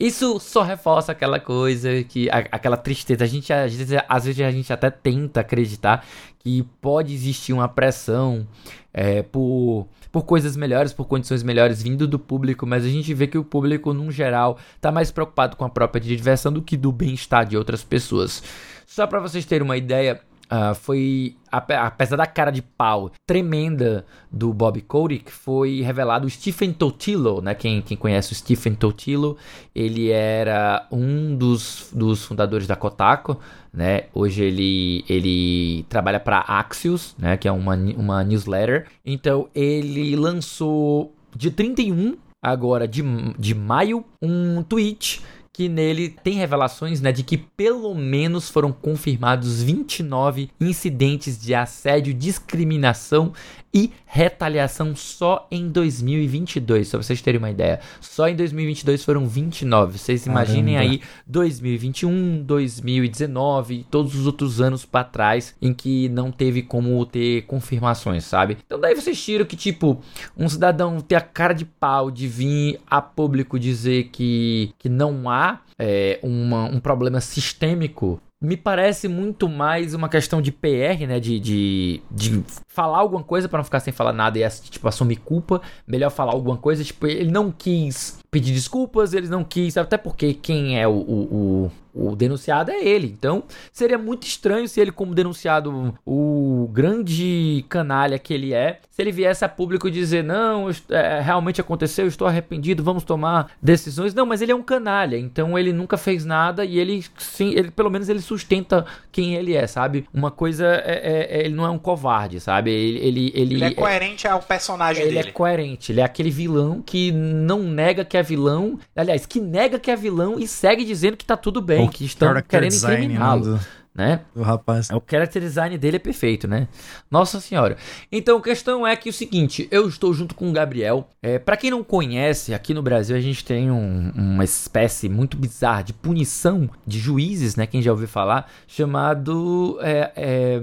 Isso só reforça aquela coisa que a, aquela tristeza. A gente às vezes, às vezes a gente até tenta acreditar que pode existir uma pressão é, por, por coisas melhores, por condições melhores vindo do público, mas a gente vê que o público, num geral, está mais preocupado com a própria diversão do que do bem-estar de outras pessoas. Só para vocês terem uma ideia, Uh, foi, apesar da cara de pau tremenda do Bob Kotick, foi revelado o Stephen Totilo, né? Quem, quem conhece o Stephen Totilo, ele era um dos, dos fundadores da Kotaku, né? Hoje ele, ele trabalha para Axios, né? Que é uma, uma newsletter. Então ele lançou de 31 agora de, de maio um tweet que nele tem revelações né, de que pelo menos foram confirmados 29 incidentes de assédio, discriminação e retaliação só em 2022, só pra vocês terem uma ideia. Só em 2022 foram 29. Vocês imaginem Caramba. aí 2021, 2019, todos os outros anos para trás em que não teve como ter confirmações, sabe? Então daí vocês tiram que tipo um cidadão ter a cara de pau de vir a público dizer que, que não há é, uma, um problema sistêmico me parece muito mais uma questão de PR, né? De, de, de falar alguma coisa para não ficar sem falar nada e tipo, assumir culpa. Melhor falar alguma coisa. Tipo, ele não quis pedir desculpas, ele não quis. Até porque quem é o, o, o denunciado é ele. Então, seria muito estranho se ele, como denunciado, o grande canalha que ele é, se ele viesse a público dizer: Não, é, realmente aconteceu, estou arrependido, vamos tomar decisões. Não, mas ele é um canalha, então ele nunca fez nada e ele, sim, ele pelo menos ele sustenta quem ele é, sabe? Uma coisa é, é, é ele não é um covarde, sabe? Ele, ele, ele, ele é coerente ao personagem ele dele. Ele é coerente, ele é aquele vilão que não nega que é vilão, aliás, que nega que é vilão e segue dizendo que tá tudo bem que estão querendo incriminá-lo. Né? O rapaz. O character design dele é perfeito, né? Nossa senhora. Então a questão é que o seguinte, eu estou junto com o Gabriel. É, para quem não conhece, aqui no Brasil a gente tem um, uma espécie muito bizarra de punição de juízes, né? Quem já ouviu falar, chamado é, é,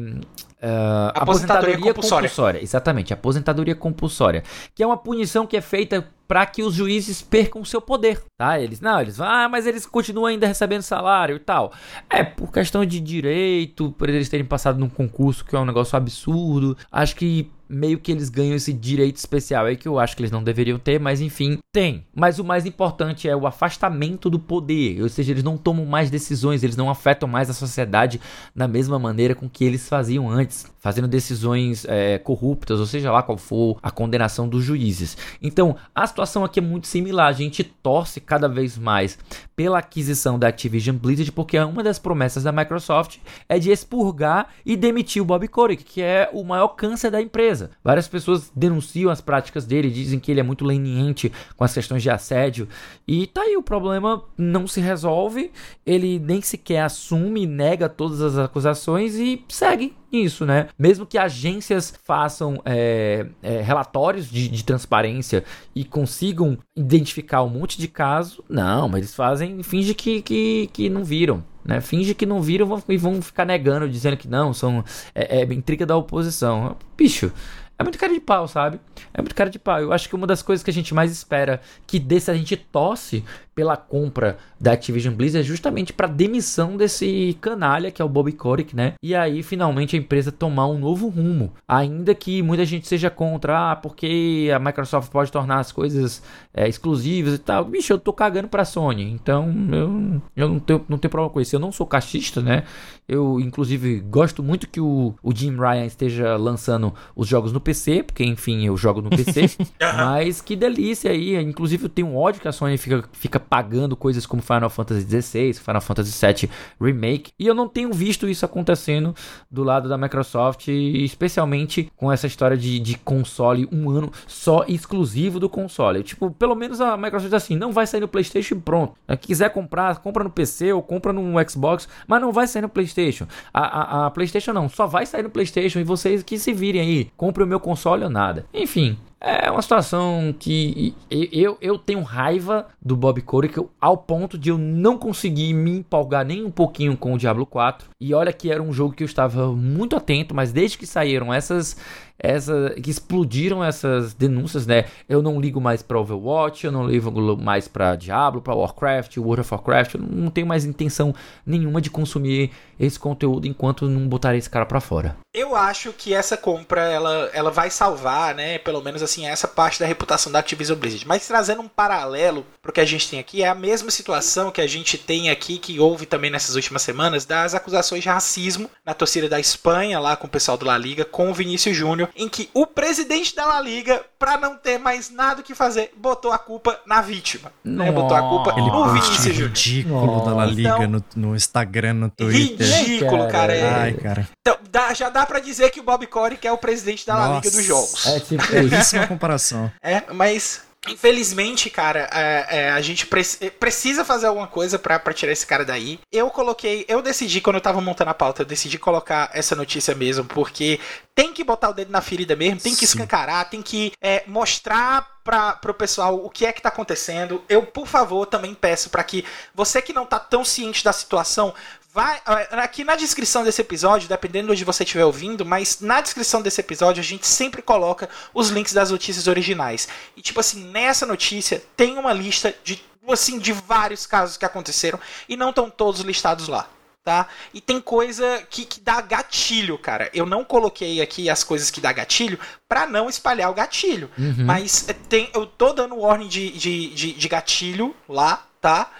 Uh, aposentadoria, aposentadoria compulsória. compulsória. Exatamente, aposentadoria compulsória. Que é uma punição que é feita para que os juízes percam seu poder, tá? Eles não, eles ah, mas eles continuam ainda recebendo salário e tal. É por questão de direito, por eles terem passado num concurso que é um negócio absurdo. Acho que meio que eles ganham esse direito especial aí que eu acho que eles não deveriam ter, mas enfim, tem. Mas o mais importante é o afastamento do poder, ou seja, eles não tomam mais decisões, eles não afetam mais a sociedade da mesma maneira com que eles faziam antes, fazendo decisões é, corruptas, ou seja lá qual for a condenação dos juízes. Então, a situação aqui é muito similar, a gente torce cada vez mais pela aquisição da Activision Blizzard, porque uma das promessas da Microsoft é de expurgar e demitir o Bob Kotick, que é o maior câncer da empresa. Várias pessoas denunciam as práticas dele, dizem que ele é muito leniente com as questões de assédio. E tá aí, o problema não se resolve, ele nem sequer assume, nega todas as acusações e segue isso, né? Mesmo que agências façam é, é, relatórios de, de, transparência e consigam identificar um monte de casos, não, mas eles fazem, finge que, que, que não viram. Né? Finge que não viram e vão ficar negando, dizendo que não, são é, é intriga da oposição. Bicho, é muito cara de pau, sabe? É muito cara de pau. Eu acho que uma das coisas que a gente mais espera que desse a gente tosse pela compra da Activision Blizzard é justamente para demissão desse canalha que é o Bobby Kotick, né? E aí finalmente a empresa tomar um novo rumo, ainda que muita gente seja contra, ah, porque a Microsoft pode tornar as coisas é, exclusivas e tal. Bicho, eu tô cagando pra Sony, então eu, eu não, tenho, não tenho problema com isso. Eu não sou cachista, né? Eu, inclusive, gosto muito que o, o Jim Ryan esteja lançando os jogos no PC, porque enfim, eu jogo no PC. mas que delícia aí. Inclusive, eu tenho ódio que a Sony fica, fica pagando coisas como Final Fantasy XVI, Final Fantasy VII Remake. E eu não tenho visto isso acontecendo do lado da Microsoft, especialmente com essa história de, de console um ano só exclusivo do console. Tipo, pelo menos a Microsoft assim, não vai sair no PlayStation pronto. Se quiser comprar, compra no PC ou compra no Xbox, mas não vai sair no PlayStation. A, a, a PlayStation não, só vai sair no PlayStation e vocês que se virem aí, compre o meu console ou nada. Enfim, é uma situação que eu, eu tenho raiva do Bob Kotick ao ponto de eu não conseguir me empolgar nem um pouquinho com o Diablo 4. E olha que era um jogo que eu estava muito atento, mas desde que saíram essas essa, que explodiram essas denúncias, né? Eu não ligo mais para Overwatch, eu não ligo mais para Diablo, para Warcraft, World of Warcraft, eu não tenho mais intenção nenhuma de consumir esse conteúdo enquanto não botar esse cara para fora. Eu acho que essa compra ela, ela vai salvar, né, pelo menos assim, essa parte da reputação da Activision Blizzard. Mas trazendo um paralelo pro que a gente tem aqui, é a mesma situação que a gente tem aqui que houve também nessas últimas semanas das acusações de racismo na torcida da Espanha lá com o pessoal do La Liga com o Vinícius Júnior, em que o presidente da La Liga, para não ter mais nada o que fazer, botou a culpa na vítima, né? Botou a culpa Ele no Vinícius Júnior. ridículo da La Liga então, no, no, Instagram, no Twitter. Ridículo, cara. É... Ai, cara. Então, dá, já dá para dizer que o Bob Corey que é o presidente da Nossa. La Liga dos jogos. É tipo, é uma comparação. É, mas Infelizmente, cara, é, é, a gente pre precisa fazer alguma coisa para tirar esse cara daí. Eu coloquei, eu decidi, quando eu tava montando a pauta, eu decidi colocar essa notícia mesmo, porque tem que botar o dedo na ferida mesmo, tem que Sim. escancarar, tem que é, mostrar para pro pessoal o que é que tá acontecendo. Eu, por favor, também peço para que você que não tá tão ciente da situação, Vai, aqui na descrição desse episódio, dependendo de onde você estiver ouvindo, mas na descrição desse episódio a gente sempre coloca os links das notícias originais. E tipo assim, nessa notícia tem uma lista de assim de vários casos que aconteceram e não estão todos listados lá. Tá? E tem coisa que, que dá gatilho, cara. Eu não coloquei aqui as coisas que dá gatilho para não espalhar o gatilho. Uhum. Mas tem, eu tô dando warning de, de, de, de gatilho lá, tá?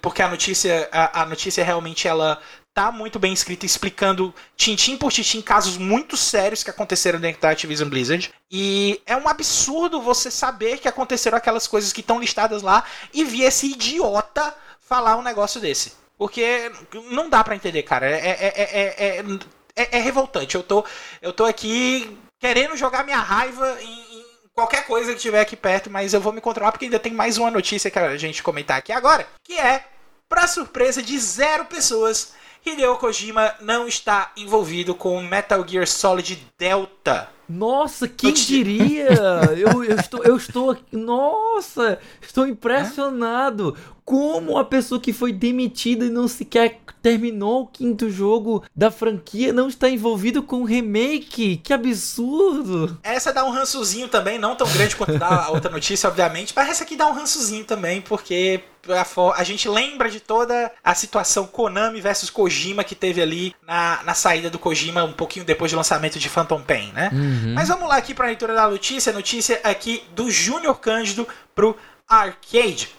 Porque a notícia, a, a notícia realmente ela tá muito bem escrita, explicando tintim por tintim casos muito sérios que aconteceram dentro da Activision Blizzard. E é um absurdo você saber que aconteceram aquelas coisas que estão listadas lá e vir esse idiota falar um negócio desse. Porque não dá para entender, cara. É, é, é, é, revoltante. Eu tô, eu tô aqui querendo jogar minha raiva em, qualquer coisa que tiver aqui perto, mas eu vou me controlar porque ainda tem mais uma notícia que a gente comentar aqui agora, que é, para surpresa de zero pessoas, Hideo Kojima não está envolvido com Metal Gear Solid Delta. Nossa, quem diria? eu, eu, estou, eu estou. Nossa, estou impressionado. Como a pessoa que foi demitida e não sequer terminou o quinto jogo da franquia não está envolvido com o remake? Que absurdo! Essa dá um rançozinho também, não tão grande quanto a outra notícia, obviamente, mas essa aqui dá um rançozinho também, porque a, a, gente lembra de toda a situação Konami versus Kojima que teve ali na, na saída do Kojima um pouquinho depois do lançamento de Phantom Pain, né? Uhum. Mas vamos lá aqui para a leitura da notícia, notícia aqui do Júnior Cândido pro Arcade.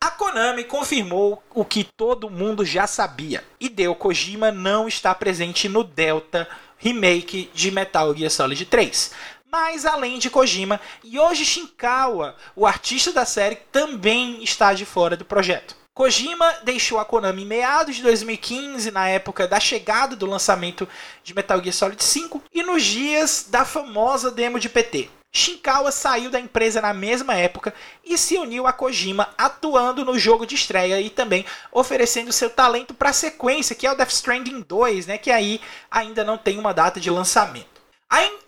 A Konami confirmou o que todo mundo já sabia. Hideo Kojima não está presente no Delta remake de Metal Gear Solid 3. Mas além de Kojima, Yoji Shinkawa, o artista da série, também está de fora do projeto. Kojima deixou a Konami em meados de 2015, na época da chegada do lançamento de Metal Gear Solid 5, e nos dias da famosa demo de PT. Shinkawa saiu da empresa na mesma época e se uniu a Kojima, atuando no jogo de estreia e também oferecendo seu talento para a sequência, que é o Death Stranding 2, né, que aí ainda não tem uma data de lançamento.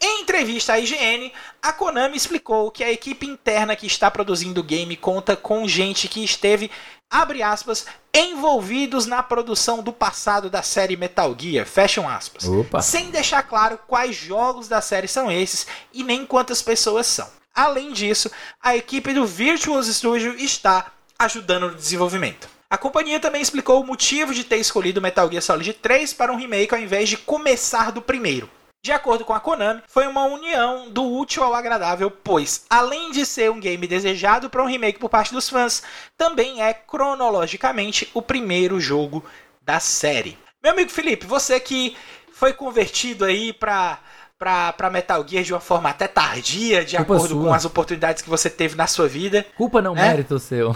Em entrevista à IGN, a Konami explicou que a equipe interna que está produzindo o game conta com gente que esteve abre aspas, envolvidos na produção do passado da série Metal Gear, fecham aspas. Opa. Sem deixar claro quais jogos da série são esses e nem quantas pessoas são. Além disso, a equipe do Virtuos Studio está ajudando no desenvolvimento. A companhia também explicou o motivo de ter escolhido Metal Gear Solid 3 para um remake ao invés de começar do primeiro. De acordo com a Konami, foi uma união do útil ao agradável, pois, além de ser um game desejado para um remake por parte dos fãs, também é cronologicamente o primeiro jogo da série. Meu amigo Felipe, você que foi convertido aí para para Metal Gear de uma forma até tardia, de culpa acordo sua. com as oportunidades que você teve na sua vida. Culpa não, né? mérito seu.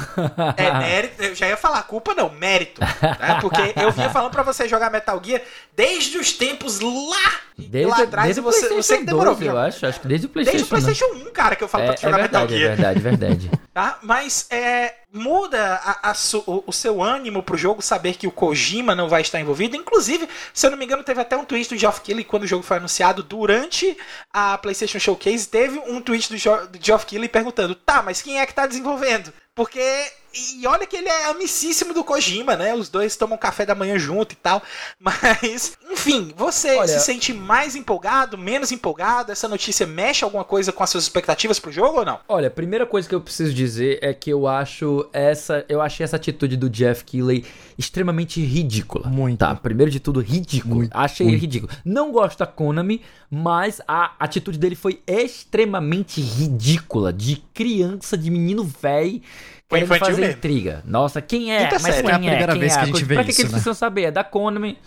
é, mérito, eu já ia falar, culpa não, mérito. Né? Porque eu vinha falando para você jogar Metal Gear desde os tempos lá, desde, lá atrás e você, você que demorou. 12, eu acho, acho que desde o PlayStation. Desde o PlayStation 1, cara, que eu falo é, pra tu jogar é verdade, Metal Gear. É verdade, verdade. tá? Mas é, muda a, a, o, o, seu ânimo pro jogo saber que o Kojima não vai estar envolvido. Inclusive, se eu não me engano, teve até um tweet do Geoff Keighley quando o jogo foi anunciado durante a PlayStation Showcase. Teve um tweet do, jo, do Geoff Keighley perguntando: tá, mas quem é que tá desenvolvendo? Porque e olha que ele é amicíssimo do Kojima, né? Os dois tomam café da manhã junto e tal. Mas, enfim, você olha, se sente mais empolgado, menos empolgado? Essa notícia mexe alguma coisa com as suas expectativas pro jogo ou não? Olha, a primeira coisa que eu preciso dizer é que eu acho essa. Eu achei essa atitude do Jeff Keighley extremamente ridícula. Muito. Tá, primeiro de tudo, ridículo. Muito, achei muito. ridículo. Não gosto da Konami, mas a atitude dele foi extremamente ridícula. De criança, de menino velho foi infantil fazer mesmo. intriga. Nossa, quem é? Mas quem é? é a primeira quem vez é? que a gente vê pra isso, que, eles né? precisam saber? É da Konami.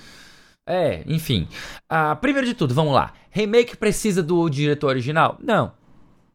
É, enfim. Ah, primeiro de tudo, vamos lá. Remake precisa do diretor original? Não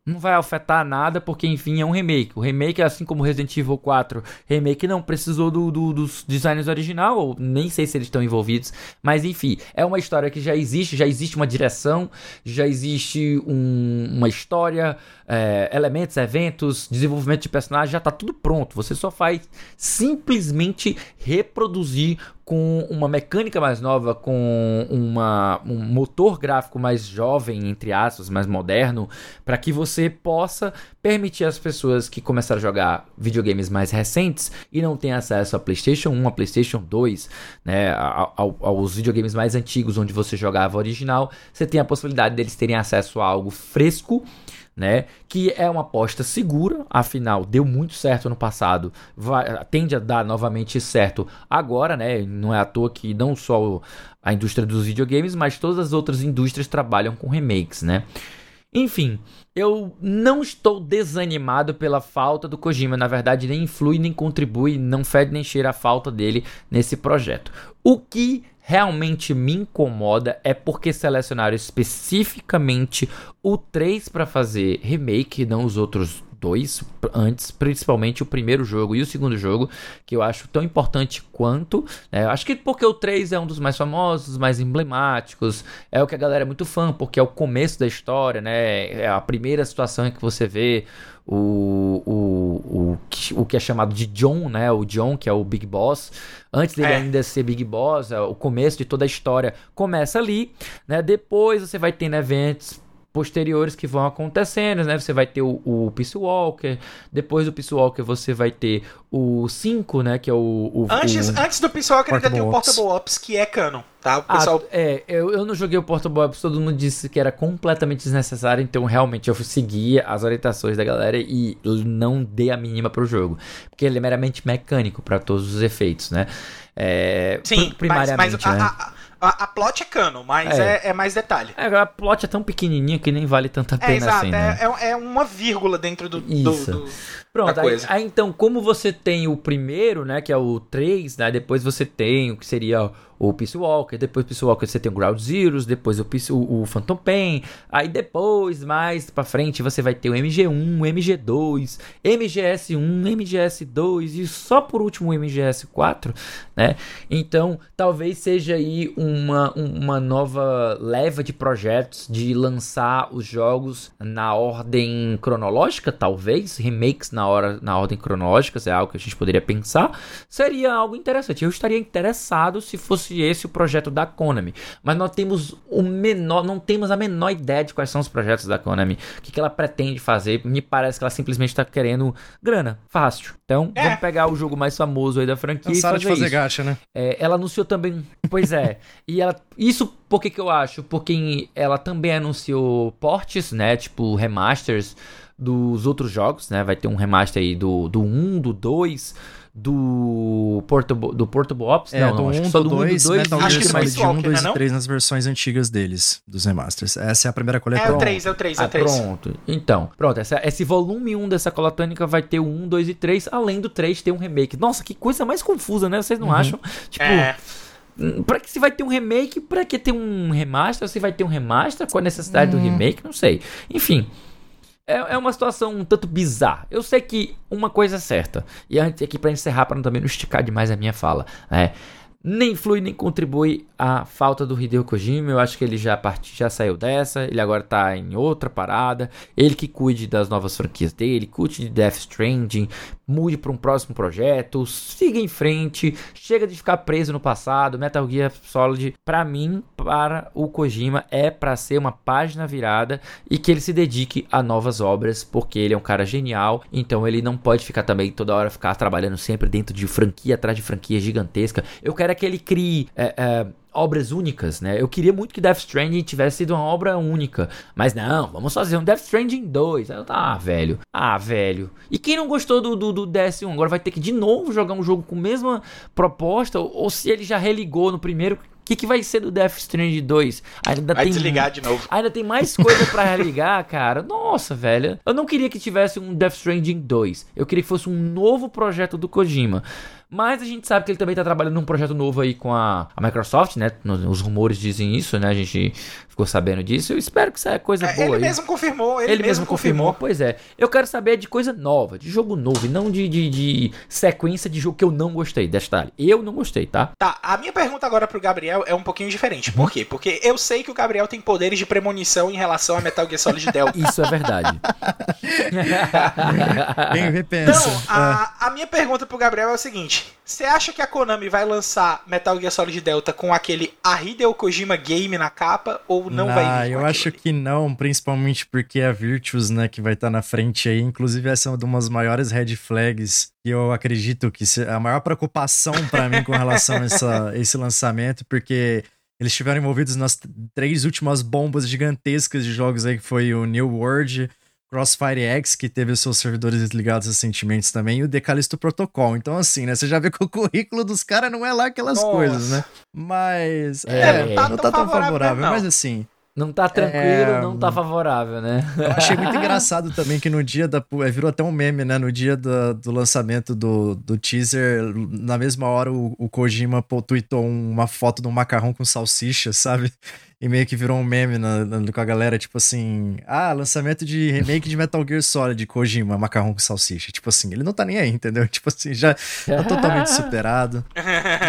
não vai afetar nada, porque enfim é um remake. O remake, assim como Resident Evil 4 Remake, não precisou do, do, dos designers original, ou nem sei se eles estão envolvidos, mas enfim, é uma história que já existe, já existe uma direção, já existe um, uma história, é, elementos, eventos, desenvolvimento de personagem, já está tudo pronto. Você só faz simplesmente reproduzir com uma mecânica mais nova, com uma, um motor gráfico mais jovem, entre aspas, mais moderno, para que você possa permitir às pessoas que começaram a jogar videogames mais recentes e não têm acesso a PlayStation 1, a PlayStation 2, né, aos videogames mais antigos onde você jogava original, você tem a possibilidade deles terem acesso a algo fresco né? Que é uma aposta segura, afinal deu muito certo no passado, vai, tende a dar novamente certo agora, né? Não é à toa que não só a indústria dos videogames, mas todas as outras indústrias trabalham com remakes, né? Enfim, eu não estou desanimado pela falta do Kojima, na verdade nem influi nem contribui, não fede nem cheira a falta dele nesse projeto. O que realmente me incomoda é porque selecionaram especificamente o 3 para fazer remake, não os outros dois antes, principalmente o primeiro jogo e o segundo jogo, que eu acho tão importante quanto. Né? Acho que porque o 3 é um dos mais famosos, mais emblemáticos, é o que a galera é muito fã, porque é o começo da história, né? É a primeira situação em que você vê o, o, o, o que é chamado de John, né? O John, que é o Big Boss. Antes dele é. ainda ser Big Boss, é o começo de toda a história começa ali, né? Depois você vai tendo eventos posteriores que vão acontecendo, né? Você vai ter o, o Peace Walker, depois do Peace Walker você vai ter o 5, né? Que é o. o antes, o... antes do Peace Walker ainda tem o Portable Ops, que é canon, tá? O ah, pessoal... Ah, é, eu, eu não joguei o Portable Ops, todo mundo disse que era completamente desnecessário, então realmente eu segui as orientações da galera e não dei a mínima pro jogo. Porque ele é meramente mecânico para todos os efeitos, né? É, Sim, primariamente, mas, mas né? a, a a, a plot é cano, mas é. É, é, mais detalhe. É, a plot é tão pequenininha que nem vale tanta é, pena é, exato, assim, né? É, é uma vírgula dentro do, Isso. do, do Pronto, aí, aí, então, como você tem o primeiro, né, que é o 3, né, depois você tem o que seria o Peace Walker, depois Peace Walker você tem o Ground Zeroes, depois o, Peace, o, o Phantom Pain, aí depois, mais pra frente, você vai ter o MG1, MG2, MGS1, MGS2 e só por último o MGS4, né? Então, talvez seja aí uma, uma nova leva de projetos de lançar os jogos na ordem cronológica, talvez, remakes na, hora, na ordem cronológica, se é algo que a gente poderia pensar, seria algo interessante. Eu estaria interessado se fosse esse o projeto da Konami. Mas nós temos o menor, não temos a menor ideia de quais são os projetos da Konami. O que, que ela pretende fazer. Me parece que ela simplesmente está querendo grana, fácil. Então, é. vamos pegar o jogo mais famoso aí da franquia Cansado e fazer de fazer isso. gacha, né? É, ela anunciou também. Pois é. e ela. Isso por que, que eu acho? Porque ela também anunciou portes, né? Tipo, remasters dos outros jogos, né? Vai ter um remaster aí do, do 1, do 2 do Portable, do Portable Ops? É, não, do 1, um, do 2, um, Metal Gear Solid 1, 2 e 3 nas versões antigas deles, dos remasters. Essa é a primeira coletânea. É o 3, é o 3, é o 3. Ah, pronto. Então, pronto, essa, esse volume 1 dessa coletânea vai ter o 1, 2 e 3, além do 3 ter um remake. Nossa, que coisa mais confusa, né? Vocês não uhum. acham? Tipo... É. Pra que se vai ter um remake? Pra que ter um remaster? Se vai ter um remaster? Qual a necessidade do remake? Não sei. Enfim, é, é uma situação um tanto bizarra. Eu sei que uma coisa é certa, e antes aqui para encerrar, para também não esticar demais a minha fala, é, nem flui nem contribui a falta do Hideo Kojima. Eu acho que ele já, part... já saiu dessa, ele agora tá em outra parada. Ele que cuide das novas franquias dele, cuide de Death Stranding, mude para um próximo projeto, siga em frente, chega de ficar preso no passado. Metal Gear Solid, para mim, para o Kojima é para ser uma página virada e que ele se dedique a novas obras, porque ele é um cara genial, então ele não pode ficar também toda hora ficar trabalhando sempre dentro de franquia atrás de franquia gigantesca. Eu quero é que ele crie é, é, obras únicas, né? Eu queria muito que Death Stranding tivesse sido uma obra única. Mas não, vamos fazer um Death Stranding 2. Ah, velho. Ah, velho. E quem não gostou do, do, do DS1 agora vai ter que de novo jogar um jogo com a mesma proposta? Ou, ou se ele já religou no primeiro, que, que vai ser do Death Stranding 2? Ainda vai tem, desligar de novo. Ainda tem mais coisa para religar, cara. Nossa, velho. Eu não queria que tivesse um Death Stranding 2. Eu queria que fosse um novo projeto do Kojima. Mas a gente sabe que ele também está trabalhando num projeto novo aí com a, a Microsoft, né? Os rumores dizem isso, né? A gente ficou sabendo disso. Eu espero que saia coisa é, boa. Ele aí. mesmo confirmou. Ele, ele mesmo, mesmo confirmou. confirmou. Pois é. Eu quero saber de coisa nova, de jogo novo, e não de, de, de, sequência de jogo que eu não gostei. Detalhe. Eu não gostei, tá? Tá. A minha pergunta agora pro Gabriel é um pouquinho diferente. Por quê? Porque eu sei que o Gabriel tem poderes de premonição em relação a Metal Gear Solid Delta. Isso é verdade. Quem repensa. Então, a, é. a minha pergunta pro Gabriel é o seguinte: você acha que a Konami vai lançar Metal Gear Solid Delta com aquele a Hideo Kojima Game na capa ou não, não vai vir? Eu acho que não, principalmente porque é a Virtus, né, que vai estar tá na frente aí. Inclusive, essa é uma das maiores red flags que eu acredito que a maior preocupação para mim com relação a essa, esse lançamento, porque eles estiveram envolvidos nas três últimas bombas gigantescas de jogos aí, que foi o New World, Crossfire X, que teve os seus servidores ligados recentemente também, e o Decalisto Protocol. Então, assim, né? Você já vê que o currículo dos caras não é lá aquelas Nossa. coisas, né? Mas. É, é não tá, não tá tão favorável, favorável mas assim. Não tá tranquilo, é... não tá favorável, né? Eu achei muito engraçado também que no dia da. É, virou até um meme, né? No dia do, do lançamento do, do teaser, na mesma hora o, o Kojima tweetou uma foto de um macarrão com salsicha, sabe? E meio que virou um meme na, na, com a galera, tipo assim: Ah, lançamento de remake de Metal Gear Solid, Kojima, macarrão com salsicha. Tipo assim, ele não tá nem aí, entendeu? Tipo assim, já tá totalmente superado.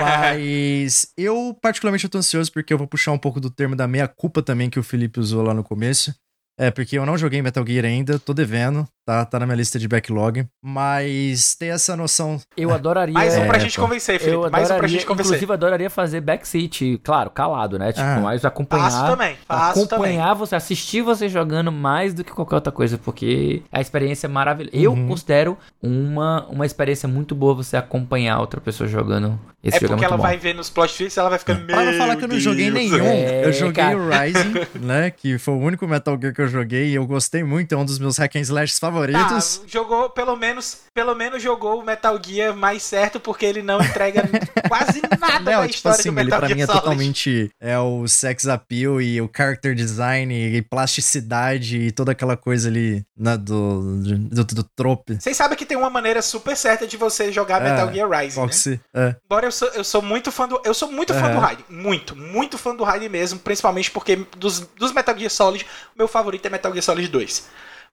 Mas eu, particularmente, eu tô ansioso porque eu vou puxar um pouco do termo da meia-culpa também que o Felipe usou lá no começo. É, porque eu não joguei Metal Gear ainda, tô devendo, tá? Tá na minha lista de backlog. Mas tem essa noção. Eu adoraria. Mais um pra é, gente convencer, Felipe. Eu mais um pra gente convencer. Inclusive, adoraria fazer backseat, claro, calado, né? Tipo, ah. mais acompanhar. Faço também. Faço acompanhar também. você, assistir você jogando mais do que qualquer outra coisa, porque a experiência é maravilhosa. Eu uhum. considero uma, uma experiência muito boa você acompanhar outra pessoa jogando. Esse é jogo porque é ela bom. vai ver nos plot twists e ela vai ficar meio. Para não falar que eu não joguei nenhum. É, eu joguei cara. o Rising, né? Que foi o único Metal Gear que eu joguei e eu gostei muito, é um dos meus hack and slash favoritos. Tá, jogou, pelo menos, pelo menos jogou o Metal Gear mais certo, porque ele não entrega quase nada não, da tipo história assim, do Metal ele, pra mim é totalmente é o sex appeal e o character design e plasticidade e toda aquela coisa ali né, do, do, do trope. Vocês sabem que tem uma maneira super certa de você jogar é, Metal Gear Rising, né? Se, é. Embora eu sou, eu sou muito fã do. Eu sou muito fã do Raiden. Muito, muito fã do Raiden mesmo, principalmente porque dos, dos Metal Gear Solid, meu favorito é Metal Gear Solid 2.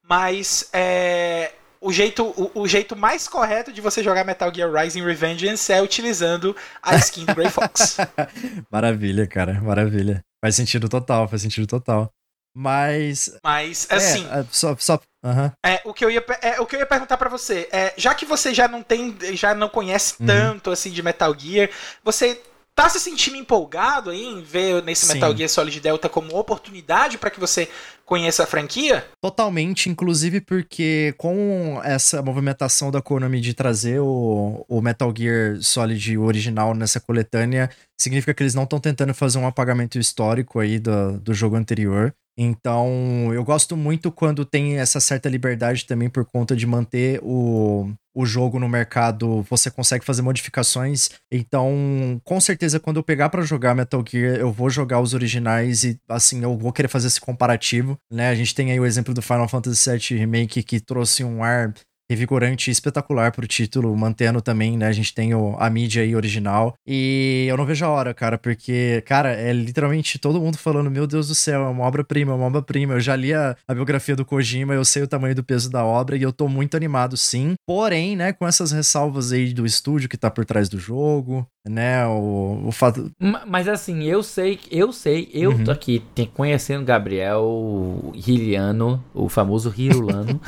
Mas é, o, jeito, o, o, jeito mais correto de você jogar Metal Gear Rising Revengeance é utilizando a skin do Grey Fox. maravilha, cara, maravilha. Faz sentido total, faz sentido total. Mas. Mas, assim. É, é só. só uhum. é, o, que eu ia, é, o que eu ia perguntar para você é: já que você já não tem. Já não conhece uhum. tanto assim de Metal Gear, você tá se sentindo empolgado aí em ver nesse Sim. Metal Gear Solid Delta como oportunidade para que você conheça a franquia? Totalmente, inclusive porque com essa movimentação da Konami de trazer o, o Metal Gear Solid original nessa coletânea, significa que eles não estão tentando fazer um apagamento histórico aí do, do jogo anterior. Então, eu gosto muito quando tem essa certa liberdade também por conta de manter o, o jogo no mercado, você consegue fazer modificações. Então, com certeza, quando eu pegar para jogar Metal Gear, eu vou jogar os originais e, assim, eu vou querer fazer esse comparativo, né? A gente tem aí o exemplo do Final Fantasy VII Remake que trouxe um ar revigorante e espetacular pro título, mantendo também, né? A gente tem o, a mídia aí original. E eu não vejo a hora, cara, porque, cara, é literalmente todo mundo falando: Meu Deus do céu, é uma obra-prima, é uma obra-prima. Eu já li a, a, biografia do Kojima, eu sei o tamanho do peso da obra e eu tô muito animado, sim. Porém, né, com essas ressalvas aí do estúdio que tá por trás do jogo, né? O, o fato. Mas assim, eu sei, eu sei, eu uhum. tô aqui conhecendo Gabriel Hiliano, o famoso Hirulano.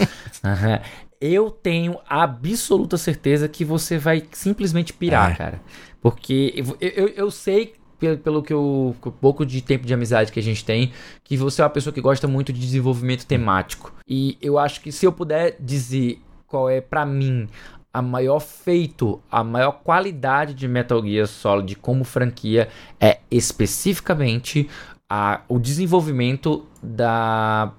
eu tenho absoluta certeza que você vai simplesmente pirar, é. cara. Porque eu, eu, eu, sei pelo, pelo que eu. pouco de tempo de amizade que a gente tem, que você é uma pessoa que gosta muito de desenvolvimento temático. E eu acho que se eu puder dizer qual é, para mim, a maior feito, a maior qualidade de Metal Gear Solid como franquia é especificamente a, o desenvolvimento da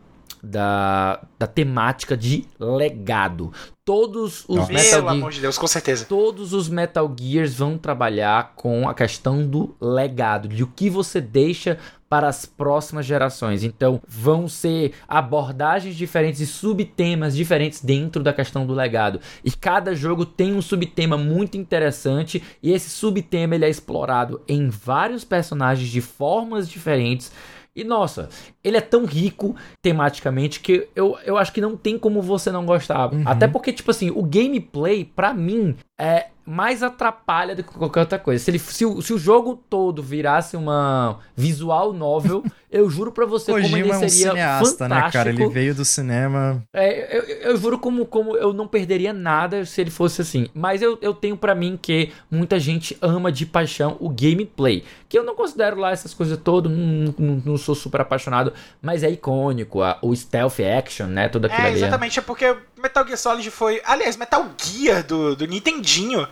da, da temática de legado. Todos os Metal Pelo amor de Deus, com certeza. Todos os Metal Gears vão trabalhar com a questão do legado, de o que você deixa para as próximas gerações. Então, vão ser abordagens diferentes e subtemas diferentes dentro da questão do legado. E cada jogo tem um subtema muito interessante e esse subtema ele é explorado em vários personagens de formas diferentes e nossa, ele é tão rico tematicamente que eu, eu acho que não tem como você não gostar. Uhum. Até porque, tipo assim, o gameplay, para mim, é mais atrapalha do que qualquer outra coisa. Se, ele, se, o, se o jogo todo virasse uma visual novel, eu juro pra você Kojima como ele seria é um cineasta, fantástico. né, cara? Ele veio do cinema. É, eu, eu, juro como, como eu não perderia nada se ele fosse assim. Mas eu, eu tenho para mim que muita gente ama de paixão o gameplay. Que eu não considero lá essas coisas todas, não, não, não, sou super apaixonado, mas é icônico, a, o stealth action, né? Tudo aquilo é, ali. Exatamente, é porque Metal Gear Solid foi. Aliás, Metal Gear do, do Nintendinho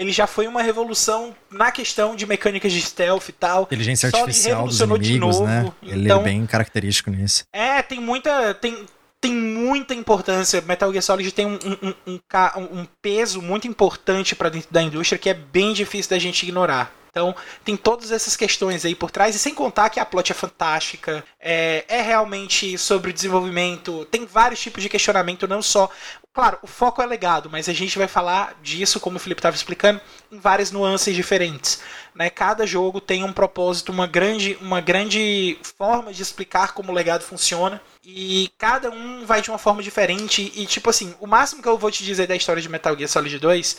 ele já foi uma revolução na questão de mecânicas de stealth e tal. Inteligência artificial dos inimigos, né? Ele é então, é bem característico nisso. É, tem muita... Tem, tem muita importância. Metal Gear Solid tem um, um, um, um peso muito importante para dentro da indústria que é bem difícil da gente ignorar. Então, tem todas essas questões aí por trás, e sem contar que a plot é fantástica, é, é realmente sobre o desenvolvimento, tem vários tipos de questionamento, não só. Claro, o foco é legado, mas a gente vai falar disso, como o Felipe estava explicando, em várias nuances diferentes. Né? Cada jogo tem um propósito, uma grande, uma grande forma de explicar como o legado funciona. E cada um vai de uma forma diferente. E, tipo assim, o máximo que eu vou te dizer da história de Metal Gear Solid 2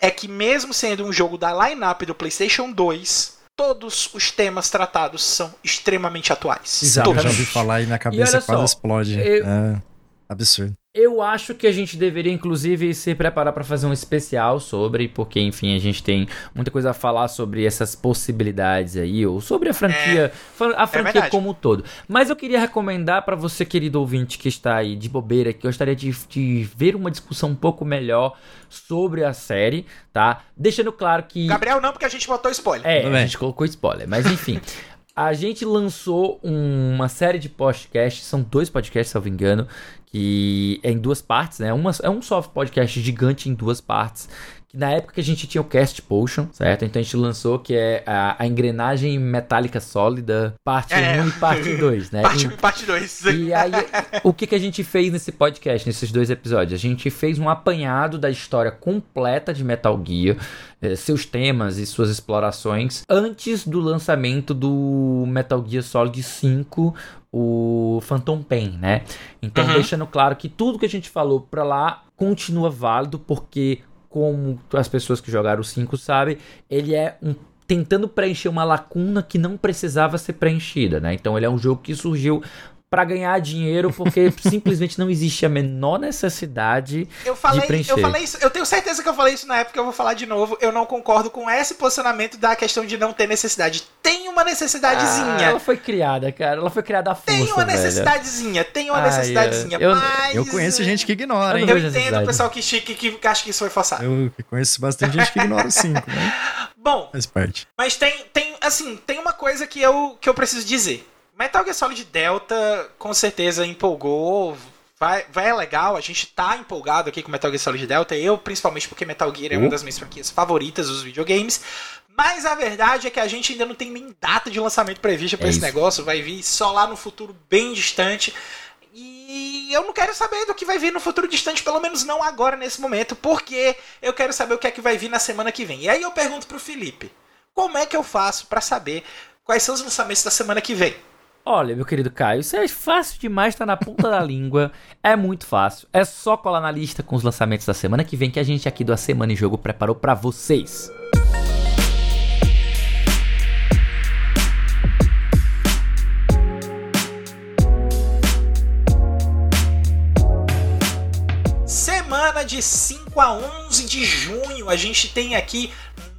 é que mesmo sendo um jogo da line-up do PlayStation 2, todos os temas tratados são extremamente atuais. Exato, todos. já ouvi falar e minha cabeça e quase só, explode. Eu... É absurdo. Eu acho que a gente deveria, inclusive, se preparar para fazer um especial sobre, porque, enfim, a gente tem muita coisa a falar sobre essas possibilidades aí, ou sobre a franquia, é, a franquia é como um todo. Mas eu queria recomendar para você, querido ouvinte, que está aí de bobeira, que gostaria de, de ver uma discussão um pouco melhor sobre a série, tá? Deixando claro que. Gabriel, não, porque a gente botou spoiler. É, a gente colocou spoiler, mas enfim. A gente lançou uma série de podcasts, são dois podcasts, se eu não me engano, que é em duas partes, né? Uma, é um soft podcast gigante em duas partes, na época que a gente tinha o Cast Potion, certo? Então a gente lançou que é a, a engrenagem metálica sólida, parte 1 é. um e parte 2, né? parte 1 e parte 2. E aí, o que, que a gente fez nesse podcast, nesses dois episódios? A gente fez um apanhado da história completa de Metal Gear, eh, seus temas e suas explorações, antes do lançamento do Metal Gear Solid 5, o Phantom Pain, né? Então, uhum. deixando claro que tudo que a gente falou pra lá continua válido, porque como as pessoas que jogaram o 5 sabem, ele é um tentando preencher uma lacuna que não precisava ser preenchida, né? Então ele é um jogo que surgiu para ganhar dinheiro, porque simplesmente não existe a menor necessidade eu falei, de preencher. Eu falei isso, eu tenho certeza que eu falei isso na época, eu vou falar de novo. Eu não concordo com esse posicionamento da questão de não ter necessidade. Tem uma necessidadezinha. Ah, ela foi criada, cara. Ela foi criada à força, Tem uma necessidadezinha, tem uma necessidadezinha, eu, mas... Eu conheço gente que ignora, hein? Eu, eu entendo o pessoal que, que, que, acha que isso foi forçado. Eu conheço bastante gente que ignora o 5, né? Bom, faz parte. Mas tem, tem, assim, tem uma coisa que eu, que eu preciso dizer. Metal Gear Solid Delta com certeza empolgou. Vai, vai é legal, a gente tá empolgado aqui com Metal Gear Solid Delta. Eu, principalmente porque Metal Gear é uma uhum. das minhas franquias favoritas dos videogames. Mas a verdade é que a gente ainda não tem nem data de lançamento prevista para é esse isso. negócio. Vai vir só lá no futuro bem distante. E eu não quero saber do que vai vir no futuro distante, pelo menos não agora nesse momento, porque eu quero saber o que é que vai vir na semana que vem. E aí eu pergunto pro Felipe: como é que eu faço para saber quais são os lançamentos da semana que vem? Olha, meu querido Caio, isso é fácil demais, tá na ponta da língua. É muito fácil. É só colar na lista com os lançamentos da semana que vem que a gente aqui do A Semana em Jogo preparou para vocês. Semana de 5 a 11 de junho, a gente tem aqui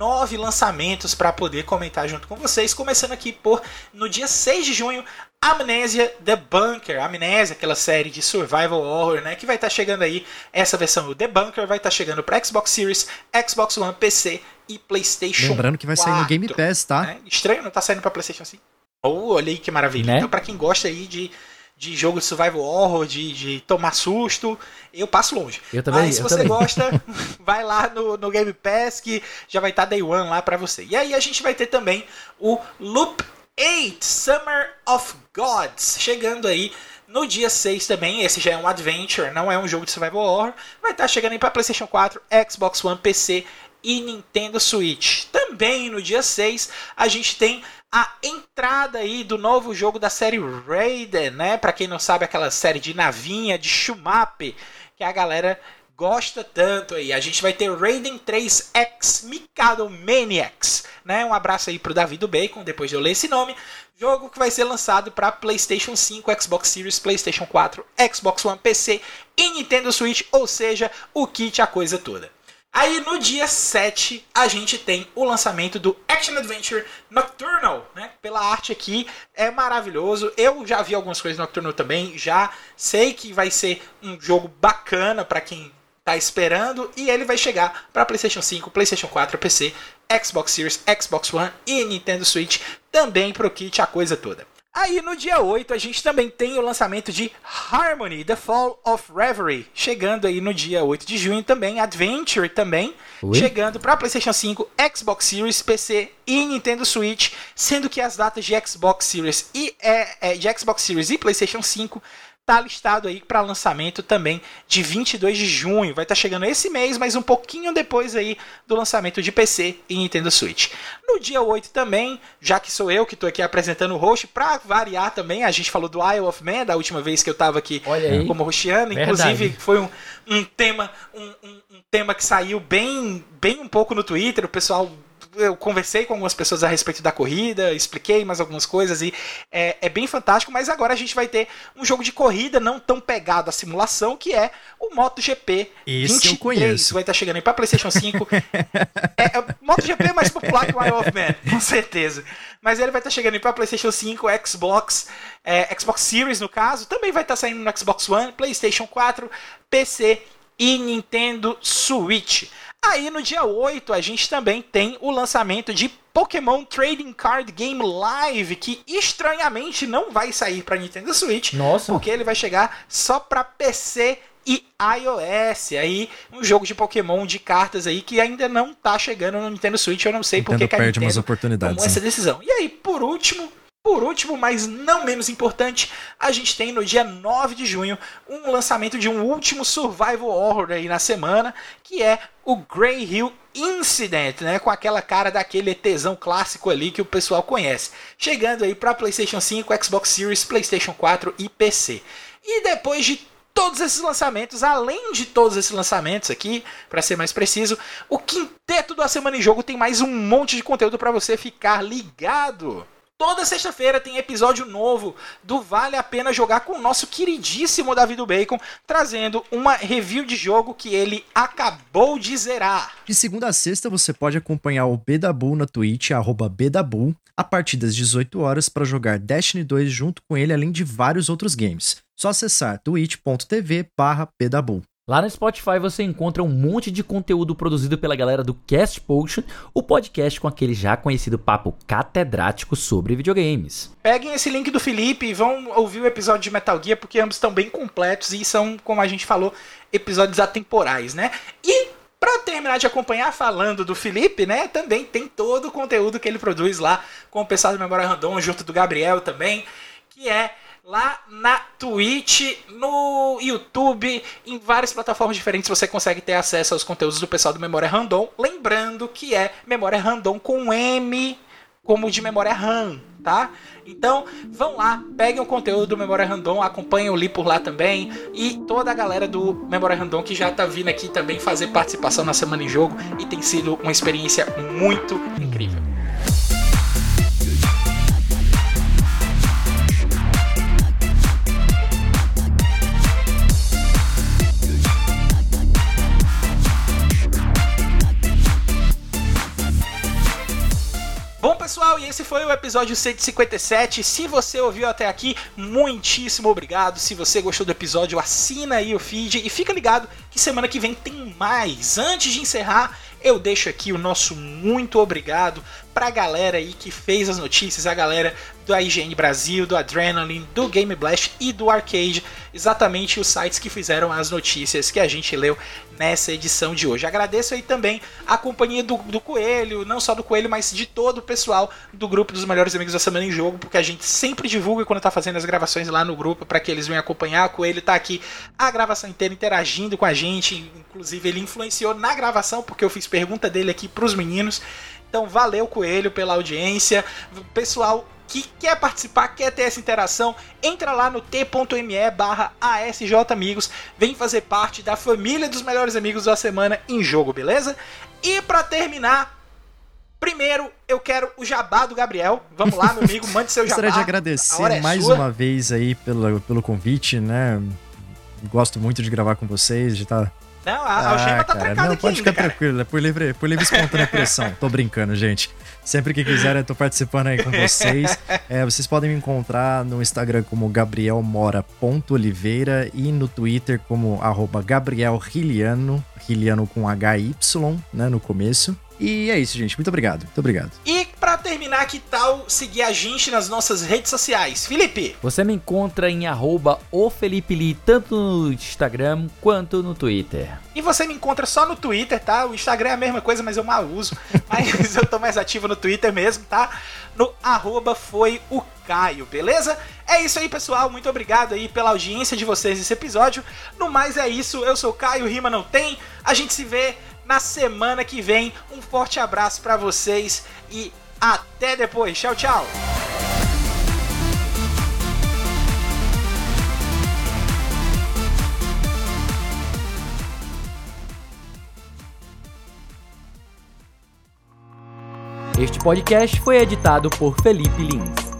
nove lançamentos para poder comentar junto com vocês. Começando aqui por no dia 6 de junho, Amnésia The Bunker. Amnésia, aquela série de survival horror, né? Que vai estar tá chegando aí. Essa versão do The Bunker vai estar tá chegando para Xbox Series, Xbox One, PC e PlayStation. Lembrando que vai 4, sair no Game Pass, tá? Né? Estranho, não tá saindo para PlayStation assim. Oh, olha aí que maravilha. Né? Então, para quem gosta aí de de jogo de survival horror, de, de tomar susto, eu passo longe. Eu também. Mas se você também. gosta, vai lá no, no Game Pass que já vai estar tá Day One lá para você. E aí a gente vai ter também o Loop 8 Summer of Gods chegando aí no dia 6 também, esse já é um adventure, não é um jogo de survival horror, vai estar tá chegando aí para PlayStation 4, Xbox One, PC e Nintendo Switch. Também no dia 6 a gente tem a entrada aí do novo jogo da série Raiden, né? Para quem não sabe, aquela série de navinha, de shumape, que a galera gosta tanto aí. A gente vai ter Raiden 3X Mikado Maniacs, né? Um abraço aí pro Davi do Bacon, depois de eu ler esse nome. Jogo que vai ser lançado para PlayStation 5, Xbox Series, PlayStation 4, Xbox One, PC e Nintendo Switch, ou seja, o kit a coisa toda. Aí no dia 7 a gente tem o lançamento do Action Adventure Nocturnal, né? Pela arte aqui é maravilhoso. Eu já vi algumas coisas Nocturnal também, já sei que vai ser um jogo bacana para quem tá esperando e ele vai chegar para PlayStation 5, PlayStation 4, PC, Xbox Series, Xbox One e Nintendo Switch, também pro kit a coisa toda. Aí no dia 8 a gente também tem o lançamento de Harmony, The Fall of Reverie, chegando aí no dia 8 de junho também, Adventure também, Oi? chegando para PlayStation 5, Xbox Series, PC e Nintendo Switch, sendo que as datas de Xbox Series e é, é, de Xbox Series e PlayStation 5 tá listado aí para lançamento também de 22 de junho. Vai estar tá chegando esse mês, mas um pouquinho depois aí do lançamento de PC e Nintendo Switch. No dia 8 também, já que sou eu que estou aqui apresentando o host, para variar também, a gente falou do Isle of Man da última vez que eu estava aqui como roxiano, inclusive foi um, um tema um, um, um tema que saiu bem bem um pouco no Twitter, o pessoal eu conversei com algumas pessoas a respeito da corrida, expliquei mais algumas coisas e é, é, bem fantástico, mas agora a gente vai ter um jogo de corrida não tão pegado à simulação, que é o MotoGP Esse 23. Eu conheço. Vai estar tá chegando aí para PlayStation 5. é, é, MotoGP é mais popular que o of Man, com certeza. Mas ele vai estar tá chegando aí para PlayStation 5, Xbox, é, Xbox Series no caso, também vai estar tá saindo no Xbox One, PlayStation 4, PC e Nintendo Switch. Aí no dia 8 a gente também tem o lançamento de Pokémon Trading Card Game Live, que estranhamente não vai sair para Nintendo Switch, Nossa. porque ele vai chegar só para PC e iOS. Aí um jogo de Pokémon de cartas aí que ainda não tá chegando no Nintendo Switch, eu não sei porque que a perde Nintendo umas oportunidades, tomou essa decisão. E aí, por último, por último, mas não menos importante, a gente tem no dia 9 de junho um lançamento de um último survival horror aí na semana, que é o Grey Hill Incident, né, com aquela cara daquele ETzão clássico ali que o pessoal conhece. Chegando aí para PlayStation 5, Xbox Series, PlayStation 4 e PC. E depois de todos esses lançamentos, além de todos esses lançamentos aqui, para ser mais preciso, o quinteto da semana em jogo tem mais um monte de conteúdo para você ficar ligado. Toda sexta-feira tem episódio novo do Vale a Pena Jogar com o nosso queridíssimo Davi do Bacon, trazendo uma review de jogo que ele acabou de zerar. De segunda a sexta você pode acompanhar o Bedabu na Twitch, arroba Bedabu, a partir das 18 horas para jogar Destiny 2 junto com ele, além de vários outros games. Só acessar twitch.tv barra Bedabu. Lá no Spotify você encontra um monte de conteúdo produzido pela galera do Cast Potion, o podcast com aquele já conhecido papo catedrático sobre videogames. Peguem esse link do Felipe e vão ouvir o episódio de Metal Gear, porque ambos estão bem completos e são, como a gente falou, episódios atemporais, né? E para terminar de acompanhar falando do Felipe, né, também tem todo o conteúdo que ele produz lá com o pessoal do Memória Random, junto do Gabriel também, que é lá na Twitch, no YouTube, em várias plataformas diferentes você consegue ter acesso aos conteúdos do pessoal do Memória Random. Lembrando que é Memória Random com M, como de memória RAM, tá? Então, vão lá, peguem o conteúdo do Memória Random, acompanhem o Li por lá também e toda a galera do Memória Random que já tá vindo aqui também fazer participação na Semana em Jogo e tem sido uma experiência muito incrível. Pessoal, e esse foi o episódio 157. Se você ouviu até aqui, muitíssimo obrigado. Se você gostou do episódio, assina aí o feed e fica ligado que semana que vem tem mais. Antes de encerrar, eu deixo aqui o nosso muito obrigado pra galera aí que fez as notícias, a galera do IGN Brasil, do Adrenaline, do Game Blast e do Arcade, exatamente os sites que fizeram as notícias que a gente leu nessa edição de hoje. Agradeço aí também a companhia do, do Coelho, não só do Coelho, mas de todo o pessoal do grupo dos melhores amigos da semana em jogo, porque a gente sempre divulga quando tá fazendo as gravações lá no grupo para que eles venham acompanhar. O Coelho tá aqui a gravação inteira interagindo com a gente, inclusive ele influenciou na gravação porque eu fiz pergunta dele aqui pros meninos. Então valeu Coelho pela audiência. Pessoal, que quer participar, quer ter essa interação, entra lá no t.me barra Amigos, vem fazer parte da família dos melhores amigos da semana em jogo, beleza? E para terminar, primeiro eu quero o jabá do Gabriel. Vamos lá, meu amigo, mande seu jabá. Gostaria de agradecer é mais sua. uma vez aí pelo, pelo convite, né? Gosto muito de gravar com vocês, de estar tá não, a ah, algema tá trancada não, aqui Pode ainda, ficar cara. tranquilo, é por livre, por livre espontânea pressão. Tô brincando, gente. Sempre que quiserem, eu tô participando aí com vocês. É, vocês podem me encontrar no Instagram como gabrielmora.oliveira e no Twitter como arroba gabrielriliano, Riliano com HY, né, no começo. E é isso, gente. Muito obrigado. Muito obrigado. E para terminar, que tal seguir a gente nas nossas redes sociais? Felipe! Você me encontra em arroba o Felipe Lee, tanto no Instagram quanto no Twitter. E você me encontra só no Twitter, tá? O Instagram é a mesma coisa, mas eu mal uso. mas eu tô mais ativo no Twitter mesmo, tá? No arroba foi o Caio, beleza? É isso aí, pessoal. Muito obrigado aí pela audiência de vocês nesse episódio. No mais é isso. Eu sou o Caio, rima não tem. A gente se vê na semana que vem. Um forte abraço para vocês e até depois. Tchau, tchau. Este podcast foi editado por Felipe Lins.